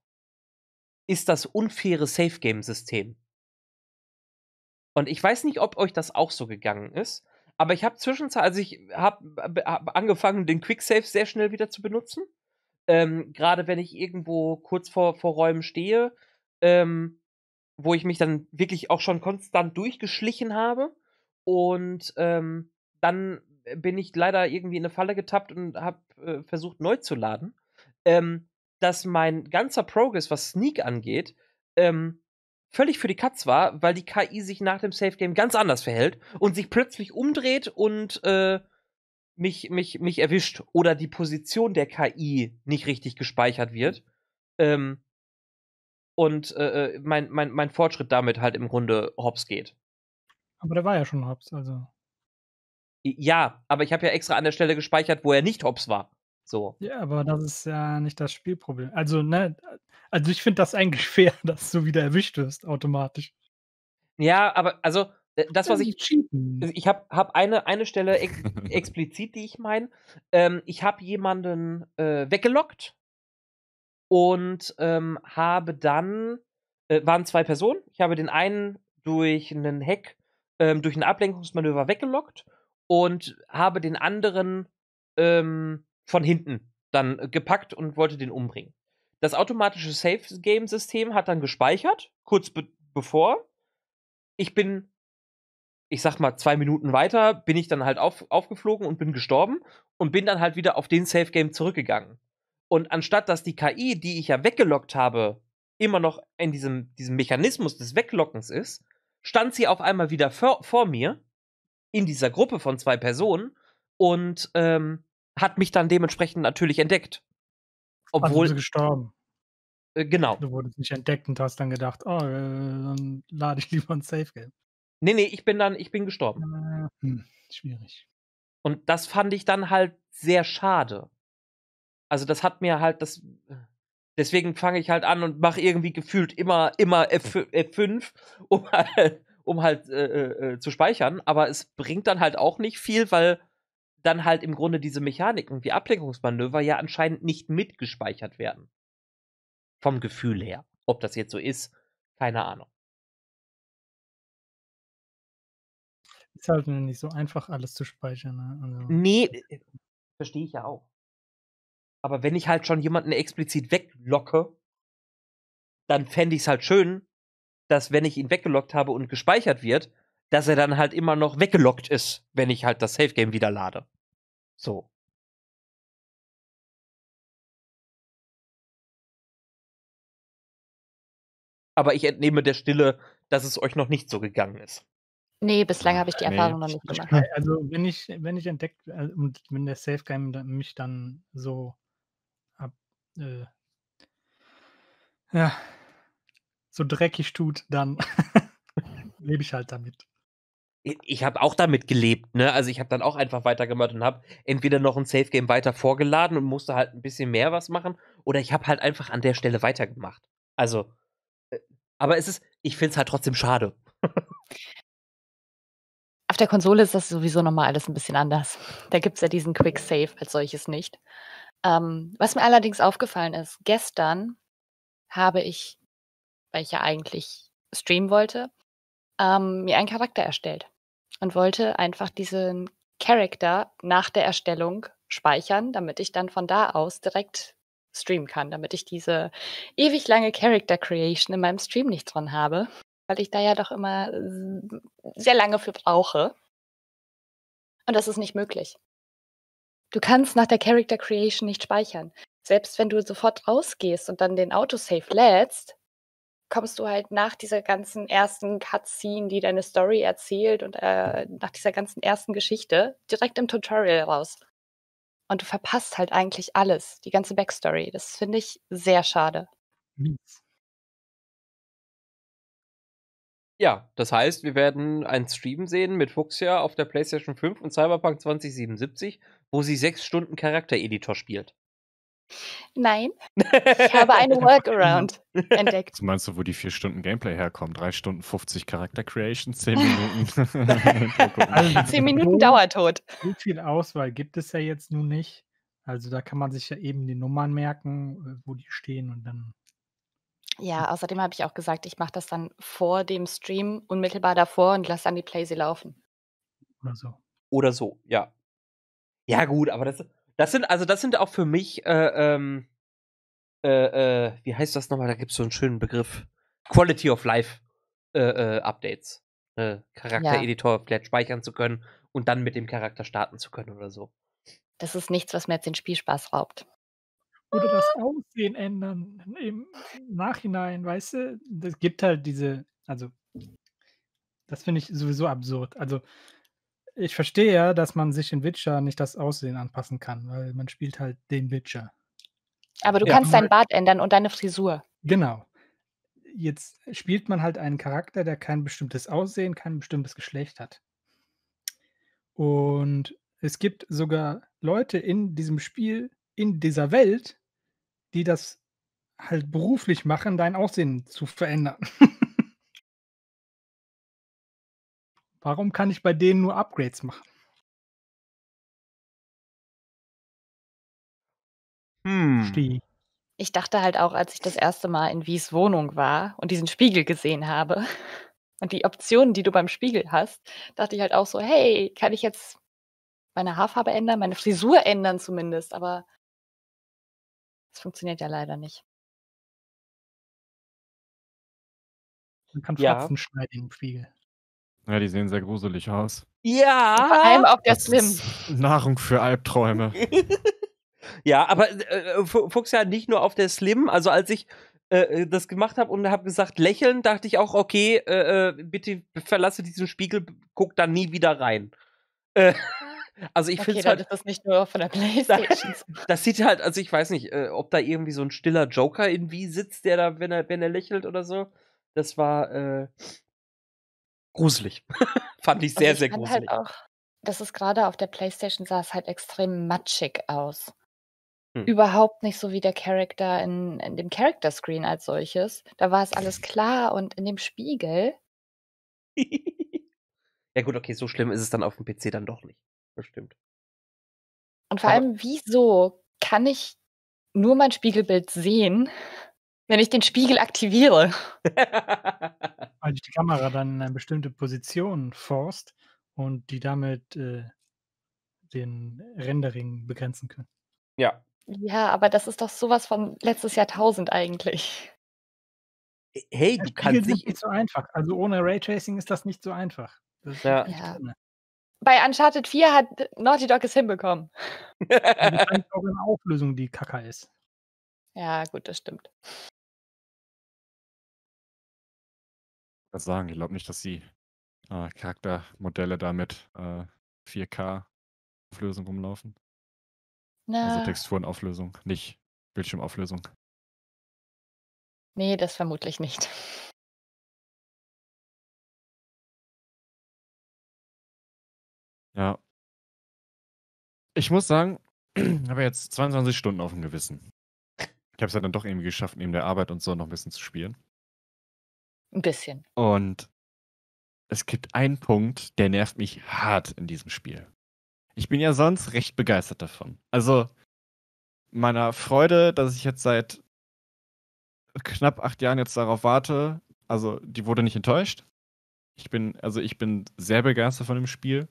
ist das unfaire Safe Game System. Und ich weiß nicht, ob euch das auch so gegangen ist, aber ich habe zwischenzeit, also ich habe hab angefangen, den Quick Save sehr schnell wieder zu benutzen. Ähm, Gerade wenn ich irgendwo kurz vor, vor Räumen stehe, ähm, wo ich mich dann wirklich auch schon konstant durchgeschlichen habe. Und ähm, dann bin ich leider irgendwie in eine Falle getappt und habe äh, versucht, neu zu laden. Ähm, dass mein ganzer Progress, was Sneak angeht, ähm, völlig für die Katz war, weil die KI sich nach dem Safe Game ganz anders verhält und sich plötzlich umdreht und äh, mich, mich, mich erwischt oder die Position der KI nicht richtig gespeichert wird. Ähm, und äh, mein, mein, mein Fortschritt damit halt im Grunde hops geht. Aber der war ja schon Hops, also. Ja, aber ich habe ja extra an der Stelle gespeichert, wo er nicht hops war. So. Ja, aber das ist ja nicht das Spielproblem. Also, ne, also ich finde das eigentlich (laughs) fair, dass du wieder erwischt wirst, automatisch. Ja, aber also äh, das, was ich. Ich habe hab eine, eine Stelle ex (laughs) explizit, die ich meine. Ähm, ich habe jemanden äh, weggelockt und ähm, habe dann, äh, waren zwei Personen. Ich habe den einen durch einen Hack, ähm, durch ein Ablenkungsmanöver weggelockt und habe den anderen ähm, von hinten dann äh, gepackt und wollte den umbringen. Das automatische Safe-Game-System hat dann gespeichert, kurz be bevor. Ich bin ich sag mal, zwei Minuten weiter bin ich dann halt auf, aufgeflogen und bin gestorben und bin dann halt wieder auf den Safe Game zurückgegangen. Und anstatt dass die KI, die ich ja weggelockt habe, immer noch in diesem, diesem Mechanismus des Weglockens ist, stand sie auf einmal wieder vor, vor mir in dieser Gruppe von zwei Personen und ähm, hat mich dann dementsprechend natürlich entdeckt. Obwohl. Also gestorben. Äh, genau. Du wurdest nicht entdeckt und hast dann gedacht, oh, äh, dann lade ich lieber ein Safe Game. Nee, nee, ich bin dann, ich bin gestorben. Äh, hm, schwierig. Und das fand ich dann halt sehr schade. Also das hat mir halt das. Deswegen fange ich halt an und mache irgendwie gefühlt immer, immer F, F5, (laughs) um halt, um halt äh, äh, äh, zu speichern. Aber es bringt dann halt auch nicht viel, weil dann halt im Grunde diese Mechaniken wie Ablenkungsmanöver ja anscheinend nicht mitgespeichert werden. Vom Gefühl her. Ob das jetzt so ist, keine Ahnung. Ist halt nicht so einfach, alles zu speichern. Ne? Also, nee, äh, verstehe ich ja auch. Aber wenn ich halt schon jemanden explizit weglocke, dann fände ich es halt schön, dass wenn ich ihn weggelockt habe und gespeichert wird, dass er dann halt immer noch weggelockt ist, wenn ich halt das Safe Game wieder lade. So. Aber ich entnehme der Stille, dass es euch noch nicht so gegangen ist. Nee, bislang habe ich die Nee. Erfahrung noch nicht gemacht. Also, wenn ich wenn ich entdeckt äh, und wenn der Safe Game mich dann so äh ja, so dreckig tut, dann (laughs) lebe ich halt damit. ich habe auch damit gelebt, ne? Also ich habe dann auch einfach weitergemacht und habe entweder noch ein Safe Game weiter vorgeladen und musste halt ein bisschen mehr was machen, oder ich habe halt einfach an der Stelle weitergemacht. Also, äh, aber es ist, ich finde es halt trotzdem schade. Auf der Konsole ist das sowieso nochmal alles ein bisschen anders. Da gibt es ja diesen Quick Save als solches nicht. Ähm, was mir allerdings aufgefallen ist, gestern habe ich, weil ich ja eigentlich streamen wollte, ähm, mir einen Charakter erstellt und wollte einfach diesen Charakter nach der Erstellung speichern, damit ich dann von da aus direkt streamen kann, damit ich diese ewig lange Character Creation in meinem Stream nicht dran habe, weil ich da ja doch immer sehr lange für brauche. Und das ist nicht möglich. Du kannst nach der Character Creation nicht speichern. Selbst wenn du sofort rausgehst und dann den Autosave lädst, kommst du halt nach dieser ganzen ersten Cutscene, die deine Story erzählt und äh, nach dieser ganzen ersten Geschichte direkt im Tutorial raus. Und du verpasst halt eigentlich alles, die ganze Backstory. Das finde ich sehr schade. Ja, das heißt, wir werden einen Stream sehen mit Fuchsia auf der PlayStation 5 und Cyberpunk 2077, wo sie sechs Stunden Charaktereditor spielt. Nein, ich habe eine (laughs) Workaround entdeckt. Was meinst du, wo die vier Stunden Gameplay herkommen? Drei Stunden 50 Charakter Creation, zehn Minuten. (laughs) Also, Zehn Minuten Dauertod. So viel Auswahl gibt es ja jetzt nun nicht. Also da kann man sich ja eben die Nummern merken, wo die stehen und dann. Ja, außerdem habe ich auch gesagt, ich mache das dann vor dem Stream unmittelbar davor und lasse dann die Playsee laufen. Oder so. Oder so, ja. Ja, gut, aber das, das sind, also das sind auch für mich, äh, ähm, äh, äh, wie heißt das nochmal? Da gibt es so einen schönen Begriff. Quality of Life äh, äh, Updates. Äh, Charaktereditor vielleicht speichern zu können und dann mit dem Charakter starten zu können oder so. Das ist nichts, was mir jetzt den Spielspaß raubt. Oder das Aussehen ändern im Nachhinein, weißt du? Das gibt halt diese, also das finde ich sowieso absurd. Also ich verstehe ja, dass man sich in Witcher nicht das Aussehen anpassen kann, weil man spielt halt den Witcher. Aber du Ja. kannst deinen Bart ändern und deine Frisur. Genau. Jetzt spielt man halt einen Charakter, der kein bestimmtes Aussehen, kein bestimmtes Geschlecht hat. Und es gibt sogar Leute in diesem Spiel, in dieser Welt, die das halt beruflich machen, dein Aussehen zu verändern. (laughs) Warum kann ich bei denen nur Upgrades machen? Hm. Ich dachte halt auch, als ich das erste Mal in Wies Wohnung war und diesen Spiegel gesehen habe (laughs) und die Optionen, die du beim Spiegel hast, dachte ich halt auch so, hey, kann ich jetzt meine Haarfarbe ändern, meine Frisur ändern zumindest, aber das funktioniert ja leider nicht. Man kann Ja. Fratzen schneiden im Spiegel. Ja, die sehen sehr gruselig aus. Ja. Vor allem auf der Slim. Nahrung für Albträume. (laughs) ja, aber äh, Fu- Fuchs ja nicht nur auf der Slim. Also als ich äh, das gemacht habe und habe gesagt lächeln, dachte ich auch, okay, äh, äh, bitte verlasse diesen Spiegel, guck da nie wieder rein. Äh, (laughs) also ich Okay, finde halt, das nicht nur von der (laughs) Playstation. das sieht halt, also ich weiß nicht, äh, ob da irgendwie so ein stiller Joker in wie sitzt, der da, wenn er, wenn er lächelt oder so. Das war äh, gruselig. (laughs) Fand ich Und sehr, ich sehr fand gruselig. Halt auch, das ist gerade auf der Playstation sah es halt extrem matschig aus. Hm. Überhaupt nicht so wie der Charakter in, in dem Character Screen als solches. Da war es alles klar und in dem Spiegel. (laughs) ja gut, okay, so schlimm ist es dann auf dem PC dann doch nicht. Das stimmt. Und vor Aber- allem, wieso kann ich nur mein Spiegelbild sehen, wenn ich den Spiegel aktiviere? (laughs) Weil dich die Kamera dann in eine bestimmte Position forst und die damit äh, den Rendering begrenzen können. ja. Ja, aber das ist doch sowas von letztes Jahrtausend eigentlich. Hey, du kannst nicht. so einfach. Also ohne Raytracing ist das nicht so einfach. Das ist Ja. Ja. Bei Uncharted 4 hat Naughty Dog es hinbekommen. Und wahrscheinlich (laughs) auch in Auflösung, die kacker ist. Ja, gut, das stimmt. was sagen. Ich glaube nicht, dass die äh, Charaktermodelle da mit äh, 4K-Auflösung rumlaufen. Also Na, Texturenauflösung, nicht Bildschirmauflösung. nee, das vermutlich nicht. Ja. Ich muss sagen, ich (clears throat) habe jetzt 22 Stunden auf dem Gewissen. Ich habe es ja dann doch irgendwie geschafft, neben der Arbeit und so noch ein bisschen zu spielen. Ein bisschen. Und es gibt einen Punkt, der nervt mich hart in diesem Spiel. Ich bin ja sonst recht begeistert davon. Also meiner Freude, dass ich jetzt seit knapp acht Jahren jetzt darauf warte, also die wurde nicht enttäuscht. Ich bin, also ich bin sehr begeistert von dem Spiel.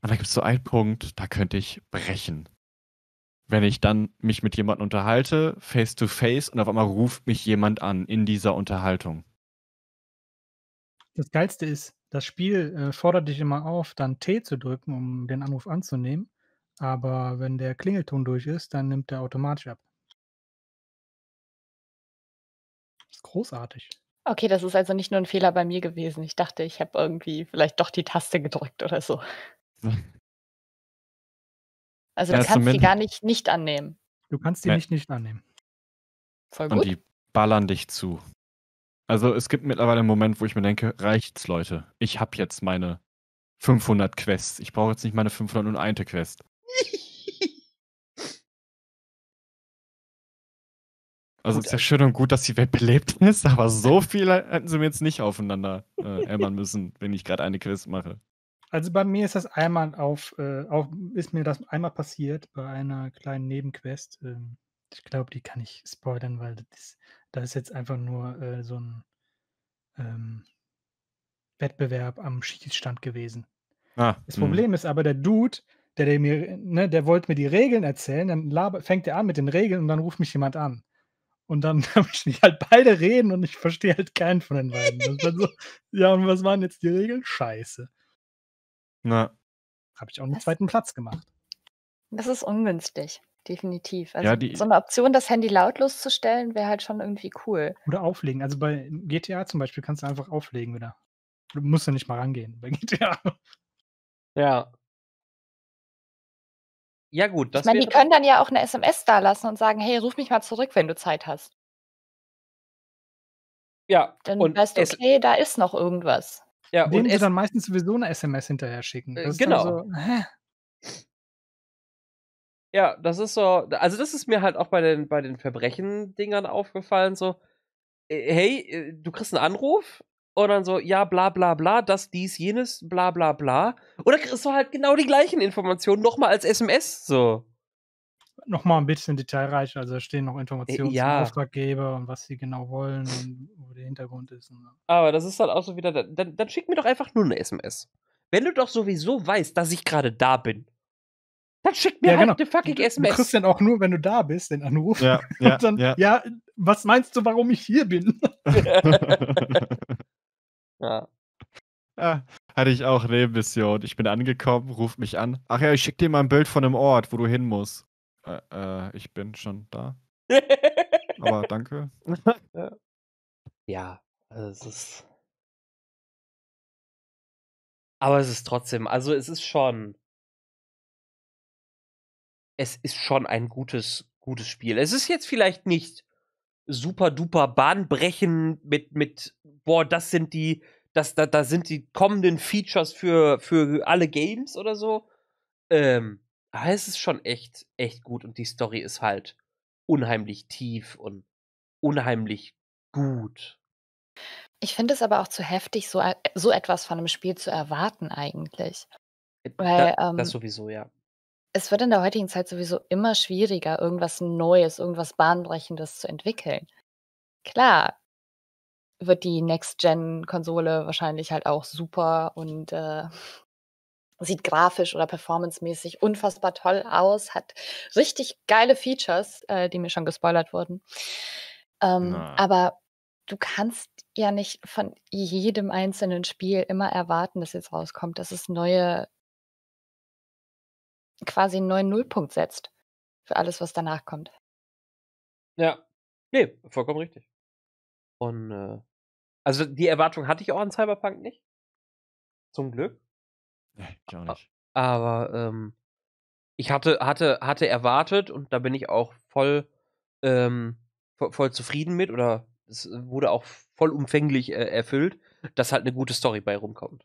Aber da gibt es so einen Punkt, da könnte ich brechen. Wenn ich dann mich mit jemandem unterhalte, face to face, und auf einmal ruft mich jemand an in dieser Unterhaltung. Das Geilste ist, das Spiel äh, fordert dich immer auf, dann T zu drücken, um den Anruf anzunehmen. Aber wenn der Klingelton durch ist, dann nimmt er automatisch ab. Das ist großartig. Okay, das ist also nicht nur ein Fehler bei mir gewesen. Ich dachte, ich habe irgendwie vielleicht doch die Taste gedrückt oder so. Also Ja, du kannst die gar nicht nicht annehmen. Du kannst die Nee. nicht nicht annehmen. Voll Und gut. die ballern dich zu. Also es gibt mittlerweile einen Moment, wo ich mir denke, reicht's, Leute. Ich habe jetzt meine 500 Quests. Ich brauche jetzt nicht meine 501. Quest. (laughs) Also Gut, es ist ja schön und gut, dass die Welt belebt ist, aber so viele hätten sie mir jetzt nicht aufeinander äh, (laughs) ämmern müssen, wenn ich gerade eine Quest mache. Also bei mir ist das einmal auf, äh, auf ist mir das einmal passiert bei einer kleinen Nebenquest. Ähm, ich glaube, die kann ich spoilern, weil das ist, das ist jetzt einfach nur äh, so ein ähm, Wettbewerb am Schießstand gewesen. Ah, Das hm. Problem ist aber, der Dude, der, der mir, ne, der wollte mir die Regeln erzählen, dann laber, fängt er an mit den Regeln und dann ruft mich jemand an. Und dann (laughs) müssen die halt beide reden und ich verstehe halt keinen von den beiden. So, ja, und was waren jetzt die Regeln? Scheiße. Na, Habe ich auch einen Was? zweiten Platz gemacht. Das ist ungünstig. Definitiv. Also Ja, die- so eine Option, das Handy lautlos zu stellen, wäre halt schon irgendwie cool. Oder auflegen. Also bei GTA zum Beispiel kannst du einfach auflegen wieder. Du musst ja nicht mal rangehen bei (laughs) GTA. Ja. Ja, gut, das ich meine, die können dann ja auch eine SMS da lassen und sagen, hey, ruf mich mal zurück, wenn du Zeit hast. Ja, Dann und weißt du, okay, da ist noch irgendwas. Ja, und sie dann meistens sowieso eine SMS hinterher schicken. Äh, Das genau. So? Ja, das ist so, also das ist mir halt auch bei den, bei den Verbrechen-Dingern aufgefallen, so, äh, hey, äh, du kriegst einen Anruf und dann so, ja, bla bla bla, das, dies, jenes, bla bla bla. Oder kriegst du halt genau die gleichen Informationen nochmal als SMS, so. Nochmal ein bisschen detailreicher. Also da stehen noch Informationen Äh, ja. zum Auftraggeber und was sie genau wollen und wo der Hintergrund ist. Und so. Aber das ist halt auch so wieder, dann, dann schick mir doch einfach nur eine SMS. Wenn du doch sowieso weißt, dass ich gerade da bin, dann schick mir Ja, halt genau. eine fucking Du, du SMS. kriegst dann auch nur, wenn du da bist, den Anruf. ja, (laughs) ja, und dann, ja. ja. was meinst du, warum ich hier bin? (laughs) (laughs) ja. Ah, hatte ich auch Nebenmission. Ich bin angekommen, ruft mich an. Ach ja, ich schick dir mal ein Bild von einem Ort, wo du hin musst. Äh, äh ich bin schon da. (laughs) Aber danke. ja. also es ist. Aber es ist trotzdem, also es ist schon. Es ist schon ein gutes, gutes Spiel. Es ist jetzt vielleicht nicht super duper bahnbrechend mit, mit, boah, das sind die, das, da, da sind die kommenden Features für, für alle Games oder so. Ähm, aber es ist schon echt, echt gut und die Story ist halt unheimlich tief und unheimlich gut. Ich finde es aber auch zu heftig, so, äh, so etwas von einem Spiel zu erwarten eigentlich. Äh, Weil, da, das ähm, sowieso, ja. Es wird in der heutigen Zeit sowieso immer schwieriger, irgendwas Neues, irgendwas Bahnbrechendes zu entwickeln. Klar, wird die Next-Gen-Konsole wahrscheinlich halt auch super und äh, sieht grafisch oder performancemäßig unfassbar toll aus, hat richtig geile Features, äh, die mir schon gespoilert wurden. Ähm, aber du kannst ja nicht von jedem einzelnen Spiel immer erwarten, dass jetzt rauskommt, dass es neue, quasi einen neuen Nullpunkt setzt für alles, was danach kommt. Ja, nee, vollkommen richtig. Und äh, also die Erwartung hatte ich auch an Cyberpunk nicht. Zum Glück. Nee, ich auch nicht. Aber ähm, ich hatte, hatte, hatte erwartet und da bin ich auch voll, ähm, voll, zufrieden mit oder es wurde auch vollumfänglich äh, erfüllt, dass halt eine gute Story bei rumkommt.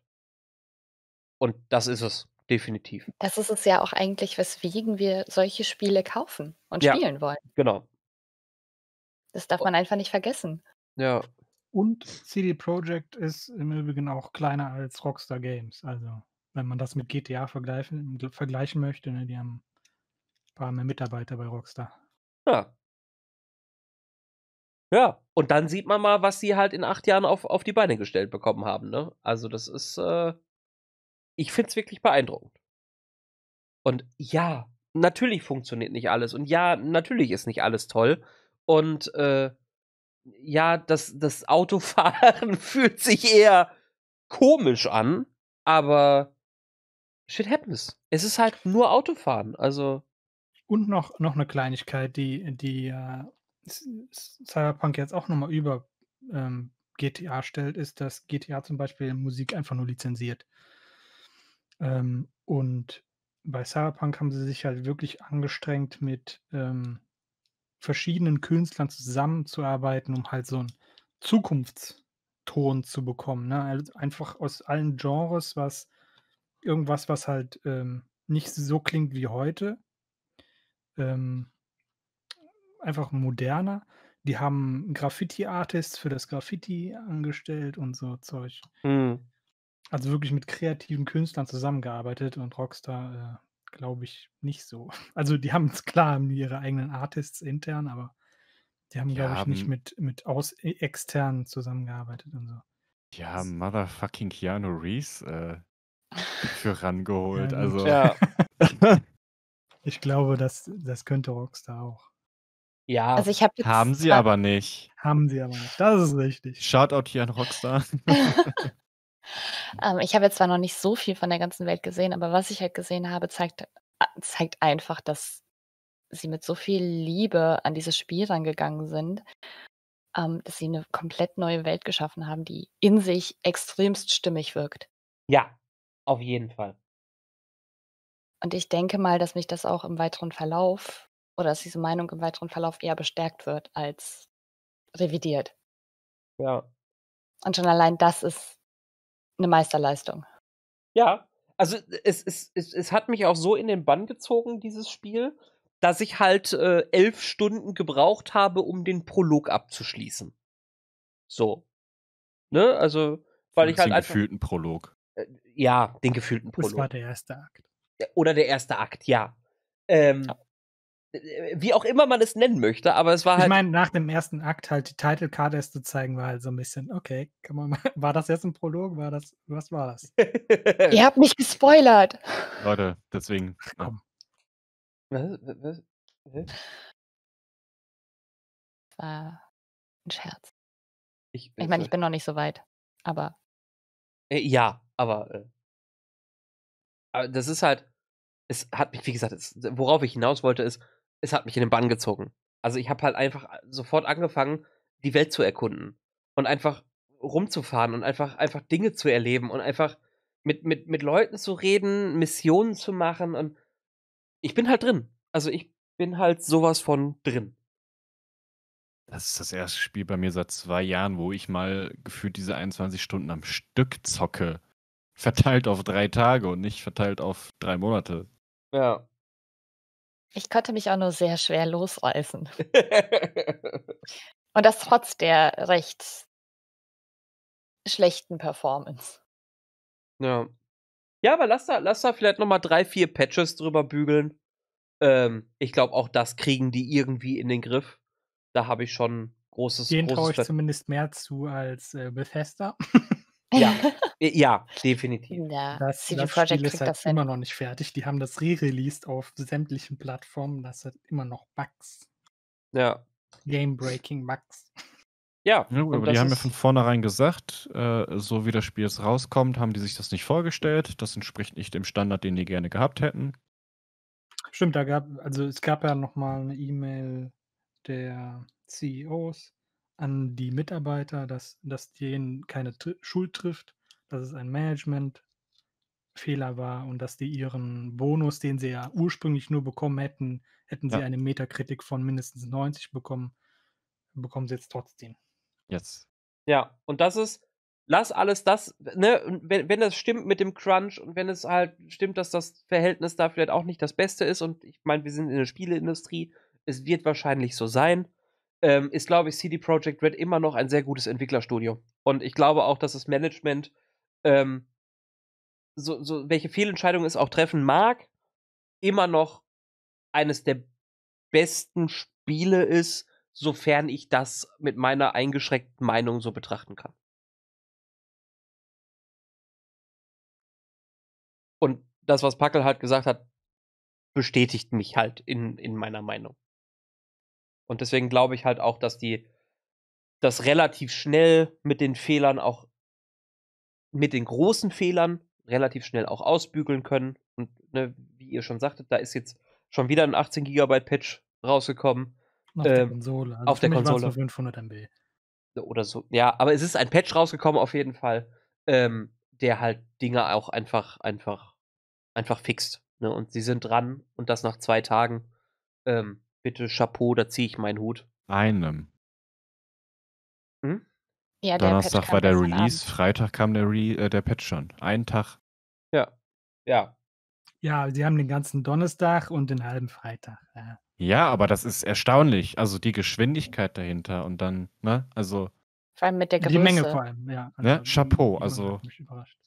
Und das ist es, definitiv. Das ist es ja auch eigentlich, weswegen wir solche Spiele kaufen und ja, spielen wollen. Genau. Das darf man einfach nicht vergessen. Ja, und CD Projekt ist im Übrigen auch kleiner als Rockstar Games. Also, wenn man das mit GTA vergleichen, vergleichen möchte, ne, die haben ein paar mehr Mitarbeiter bei Rockstar. Ja. Ja, und dann sieht man mal, was sie halt in acht Jahren auf, auf die Beine gestellt bekommen haben. Ne? Also, das ist, äh, ich finde es wirklich beeindruckend. Und ja, natürlich funktioniert nicht alles. Und ja, natürlich ist nicht alles toll. Und äh, ja, das, das Autofahren (laughs) fühlt sich eher komisch an, aber shit happens. Es ist halt nur Autofahren, also. Und noch, noch eine Kleinigkeit, die, die äh, Cyberpunk jetzt auch nochmal über ähm, GTA stellt, ist, dass GTA zum Beispiel Musik einfach nur lizenziert. Ähm, und bei Cyberpunk haben sie sich halt wirklich angestrengt mit ähm, verschiedenen Künstlern zusammenzuarbeiten, um halt so einen Zukunftston zu bekommen. Ne? Also einfach aus allen Genres, was irgendwas, was halt ähm, nicht so klingt wie heute. Ähm, einfach moderner. Die haben Graffiti-Artists für das Graffiti angestellt und so Zeug. Mhm. Also wirklich mit kreativen Künstlern zusammengearbeitet und Rockstar äh, glaube ich, nicht so. (laughs) Also die haben es klar, haben ihre eigenen Artists intern, aber die haben, glaube ich, nicht mit, mit aus e, externen zusammengearbeitet und so. Die haben motherfucking Keanu Reeves äh, (laughs) für rangeholt. Ja, also. Ja. (laughs) ich glaube, das, das könnte Rockstar auch. Ja, also ich hab jetzt haben sie aber nicht. Haben sie aber nicht. Das ist richtig. Shoutout hier an Rockstar. (laughs) Ähm, ich habe jetzt zwar noch nicht so viel von der ganzen Welt gesehen, aber was ich halt gesehen habe, zeigt, äh, zeigt einfach, dass sie mit so viel Liebe an dieses Spiel rangegangen sind, ähm, dass sie eine komplett neue Welt geschaffen haben, die in sich extremst stimmig wirkt. Ja, auf jeden Fall. Und ich denke mal, dass mich das auch im weiteren Verlauf oder dass diese Meinung im weiteren Verlauf eher bestärkt wird als revidiert. Ja. Und schon allein das ist eine Meisterleistung. Ja, also es, es, es, es hat mich auch so in den Bann gezogen, dieses Spiel, dass ich halt äh, elf Stunden gebraucht habe, um den Prolog abzuschließen. So. Ne? Also, weil ich halt einfach. gefühlten Prolog. Äh, ja, den gefühlten Prolog. Das war der erste Akt. Oder der erste Akt, ja. Ähm, ja. Äh, wie auch immer man es nennen möchte, aber es war halt. Ich meine, nach dem ersten Akt halt die Title Card erst zu zeigen, war halt so ein bisschen, okay, kann man mal, (laughs) war das jetzt ein Prolog? War das, was war das? (laughs) Ihr habt mich gespoilert. Leute, deswegen. Ja. Was, was, was? War ein Scherz. Ich, ich meine, ich bin noch nicht so weit, aber. Äh, ja, aber, äh, aber das ist halt, es hat mich, wie gesagt, es, worauf ich hinaus wollte, ist, es hat mich in den Bann gezogen. Also ich habe halt einfach sofort angefangen, die Welt zu erkunden und einfach rumzufahren und einfach, einfach Dinge zu erleben und einfach mit, mit, mit Leuten zu reden, Missionen zu machen und ich bin halt drin. Also ich bin halt sowas von drin. Das ist das erste Spiel bei mir seit zwei Jahren, wo ich mal gefühlt diese 21 Stunden am Stück zocke. Verteilt auf drei Tage und nicht verteilt auf drei Monate. Ja. Ich konnte mich auch nur sehr schwer losreißen. (laughs) Und das trotz der recht schlechten Performance. ja. Ja, aber lass da, lass da vielleicht nochmal drei, vier Patches drüber bügeln. Ähm, ich glaube, auch das kriegen die irgendwie in den Griff. Da habe ich schon großes, Den traue ich Ver- zumindest mehr zu als äh, Bethesda. (laughs) Ja. (laughs) Äh, Ja, definitiv. ja, Das, CD das Projekt Spiel ist halt das hin. immer noch nicht fertig. Die haben das re-released auf sämtlichen Plattformen. Das hat immer noch Bugs. Ja. Game-breaking Bugs. Ja, Ja, gut, aber die haben ja von vornherein gesagt, äh, so wie das Spiel jetzt rauskommt, haben die sich das nicht vorgestellt. Das entspricht nicht dem Standard, den die gerne gehabt hätten. Stimmt, da gab, also es gab ja nochmal eine E-Mail der CEOs an die Mitarbeiter, dass, dass denen keine Tr Schuld trifft, dass es ein Management-Fehler war und dass die ihren Bonus, den sie ja ursprünglich nur bekommen hätten, hätten sie Ja. eine Metakritik von mindestens 90 bekommen, bekommen sie jetzt trotzdem. Jetzt. Ja, und das ist, lass alles das, ne, wenn, wenn das stimmt mit dem Crunch und wenn es halt stimmt, dass das Verhältnis da vielleicht auch nicht das Beste ist und ich meine, wir sind in der Spieleindustrie, es wird wahrscheinlich so sein, ähm, ist, glaube ich, CD Projekt Red immer noch ein sehr gutes Entwicklerstudio. Und ich glaube auch, dass das Management, ähm, so, so, welche Fehlentscheidungen es auch treffen mag, immer noch eines der besten Spiele ist, sofern ich das mit meiner eingeschränkten Meinung so betrachten kann. Und das, was Packel halt gesagt hat, bestätigt mich halt in, in meiner Meinung. Und deswegen glaube ich halt auch, dass die das relativ schnell mit den Fehlern auch, mit den großen Fehlern relativ schnell auch ausbügeln können. Und ne, wie ihr schon sagtet, da ist jetzt schon wieder ein 18 GB Patch rausgekommen. Auf der Ähm, Konsole. Also auf der Konsole. nur 500 MB. oder so. Ja, aber es ist ein Patch rausgekommen auf jeden Fall, ähm, der halt Dinge auch einfach, einfach, einfach fixt. Ne? Und sie sind dran und das nach zwei Tagen. Ähm, bitte Chapeau, da ziehe ich meinen Hut. Einem. Hm? Ja, der Donnerstag kam war der Release, Abend. Freitag kam der, Re äh, der Patch schon. Einen Tag. Ja. Ja. Ja, sie haben den ganzen Donnerstag und den halben Freitag. Ja. Ja, aber das ist erstaunlich. Also die Geschwindigkeit dahinter und dann, ne? Also, Vor allem mit der Größe. Die Menge vor allem, ja. Ne, Chapeau, also- hat mich überrascht.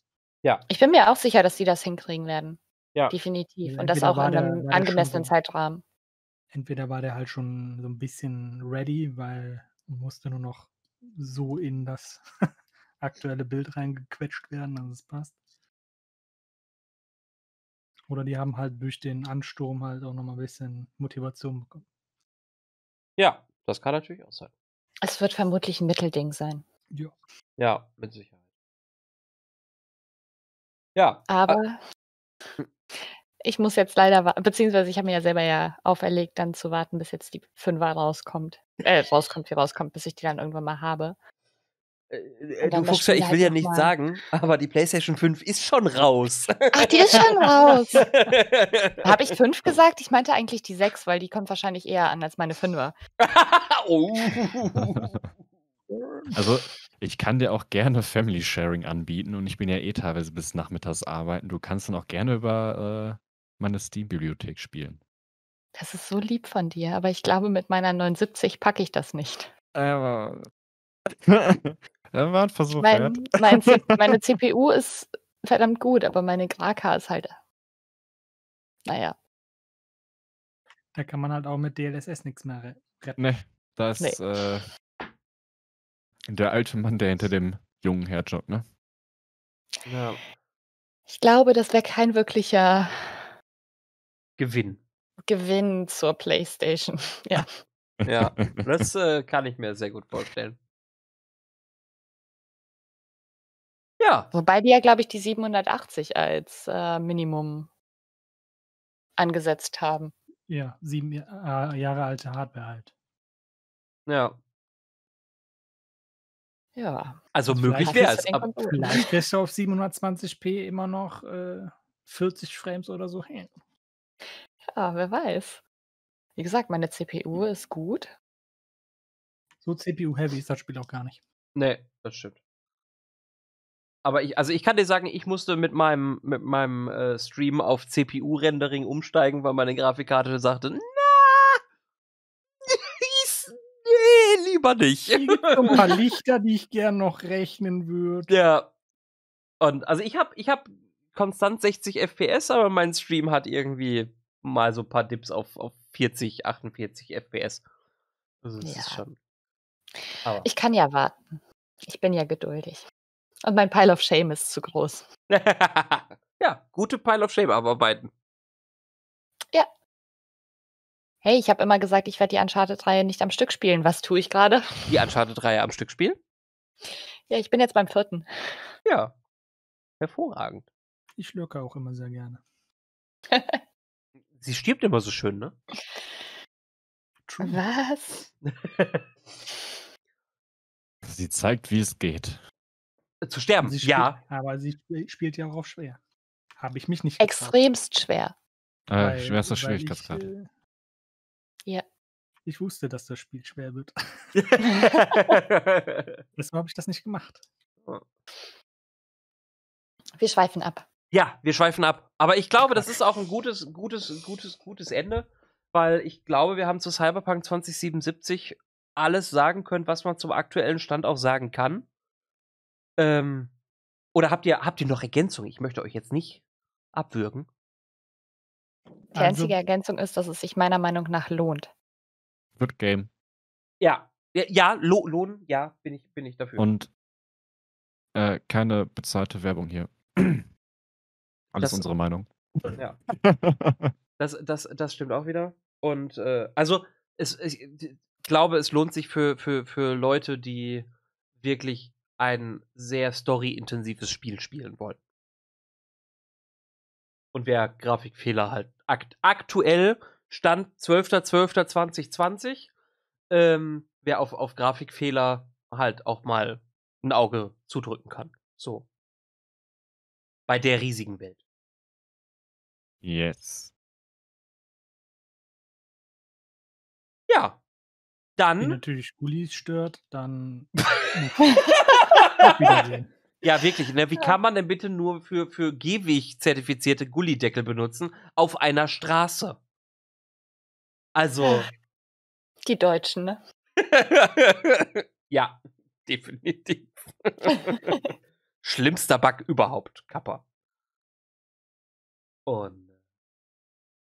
Ja. Ich bin mir auch sicher, dass die das hinkriegen werden. Ja. Definitiv. Ja, Und das auch in der- einem der angemessenen Zeitrahmen. Entweder war der halt schon so ein bisschen ready, weil musste nur noch so in das (laughs) aktuelle Bild reingequetscht werden, dass es passt. Oder die haben halt durch den Ansturm halt auch nochmal ein bisschen Motivation bekommen. Ja, das kann natürlich auch sein. Es wird vermutlich ein Mittelding sein. Ja. Ja, mit Sicherheit. Ja. a- Aber (laughs) ich muss jetzt leider, beziehungsweise ich habe mir ja selber ja auferlegt, dann zu warten, bis jetzt die Fünfer rauskommt. Äh, rauskommt, wie rauskommt, bis ich die dann irgendwann mal habe. äh, und du Spiel ich will halt ja noch nicht mal- sagen, aber die PlayStation 5 ist schon raus. Ach, die ist schon raus. (laughs) Habe ich fünf gesagt? Ich meinte eigentlich die sechs, weil die kommt wahrscheinlich eher an als meine Fünfer. (laughs) oh. also ich kann dir auch gerne Family Sharing anbieten und ich bin ja eh teilweise bis nachmittags arbeiten. Du kannst dann auch gerne über meine Steam-Bibliothek spielen. Das ist so lieb von dir, aber ich glaube, mit meiner 79 packe ich das nicht. Aber. (laughs) war ein Versuch Mein, mein meine (laughs) CPU ist verdammt gut, aber meine Graka ist halt. Naja. Da kann man halt auch mit DLSS nichts mehr re- retten. Nee, da ist äh, der alte Mann, der hinter dem jungen herjoggt, ne? ja. Ich glaube, das wäre kein wirklicher Gewinn. Gewinn zur PlayStation. (laughs) Ja. Ja, (laughs) das äh, kann ich mir sehr gut vorstellen. Ja. Wobei die ja, glaube ich, die 780 als äh, Minimum angesetzt haben. Ja, sieben äh, Jahre alte Hardware halt. Ja. Ja. Also Und möglich wäre es. aber-. Vielleicht kriegst du auf 720p immer noch äh, 40 Frames oder so hin. Ja, wer weiß. Wie gesagt, meine CPU ist gut. So CPU-heavy ist das Spiel auch gar nicht. Nee, das stimmt. Aber ich, also ich kann dir sagen, ich musste mit meinem, mit meinem äh, Stream auf CPU-Rendering umsteigen, weil meine Grafikkarte sagte, na, (laughs) nee, lieber nicht. Hier gibt ein paar (laughs) Lichter, die ich gern noch rechnen würde. Ja. Und also ich habe ich hab konstant 60 FPS, aber mein Stream hat irgendwie mal so ein paar Dips auf, auf 40, 48 FPS. Also das ist Ja. schon. Aber. Ich kann ja warten. Ich bin ja geduldig. Und mein Pile of Shame ist zu groß. (laughs) ja, gute Pile of Shame abarbeiten. Hey, ich habe immer gesagt, ich werde die Uncharted-Reihe nicht am Stück spielen. Was tue ich gerade? Die Uncharted-Reihe am Stück spielen? Ja, ich bin jetzt beim vierten. Ja. Hervorragend. Ich lurke auch immer sehr gerne. Sie stirbt immer so schön, ne? True. Was? (laughs) Sie zeigt, wie es geht. Zu sterben, Sie spielt, ja. Aber sie sp- spielt ja auch auf schwer. Habe ich mich nicht getraut, Extremst schwer. Äh, schwerster Schwierigkeitsgrad. Ich, äh, Ja. ich wusste, dass das Spiel schwer wird. (laughs) Deshalb habe ich das nicht gemacht. Wir schweifen ab. Ja, wir schweifen ab. Aber ich glaube, das ist auch ein gutes, gutes, gutes, gutes Ende, weil ich glaube, wir haben zu Cyberpunk 2077 alles sagen können, was man zum aktuellen Stand auch sagen kann. Ähm, oder habt ihr, habt ihr noch Ergänzungen? Ich möchte euch jetzt nicht abwürgen. Die Also- einzige Ergänzung ist, dass es sich meiner Meinung nach lohnt. Good Game. Ja, ja, ja Lo Lohn, ja, bin ich, bin ich dafür. Und äh, keine bezahlte Werbung hier. (clears throat) Alles Das- unsere Meinung. ja. (laughs) Das, das, das stimmt auch wieder. Und äh, also, es, ich d- glaube, es lohnt sich für, für, für Leute, die wirklich ein sehr story-intensives Spiel spielen wollen. Und wer Grafikfehler halt akt aktuell Stand 12.12.2020, ähm, wer auf, auf Grafikfehler halt auch mal ein Auge zudrücken kann. So. Bei der riesigen Welt. Yes. Ja. Wenn Dann. natürlich Gullis stört, dann. (laughs) (laughs) Ja, wirklich. Ne? Wie kann man denn bitte nur für, für Gehweg zertifizierte Gullideckel benutzen auf einer Straße? Also. Die Deutschen, ne? (laughs) ja, definitiv. Schlimmster Bug überhaupt, Kappa. Und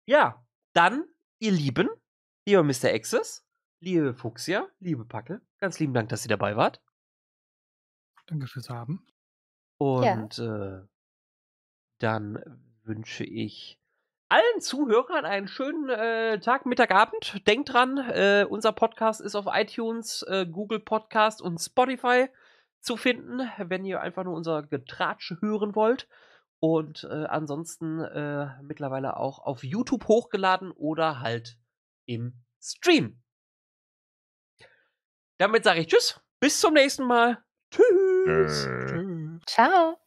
ja, dann, ihr Lieben, lieber Mr. Access, liebe Fuchsia, liebe Packel, ganz lieben Dank, dass ihr dabei wart. Danke fürs Haben. Und äh, dann wünsche ich allen Zuhörern einen schönen äh, Tag, Mittag, Abend. Denkt dran, äh, unser Podcast ist auf iTunes, äh, Google Podcast und Spotify zu finden, wenn ihr einfach nur unser Getratsch hören wollt. Und äh, ansonsten äh, mittlerweile auch auf YouTube hochgeladen oder halt im Stream. Damit sage ich Tschüss, bis zum nächsten Mal. Tschüss. Äh. Tschüss. Ciao.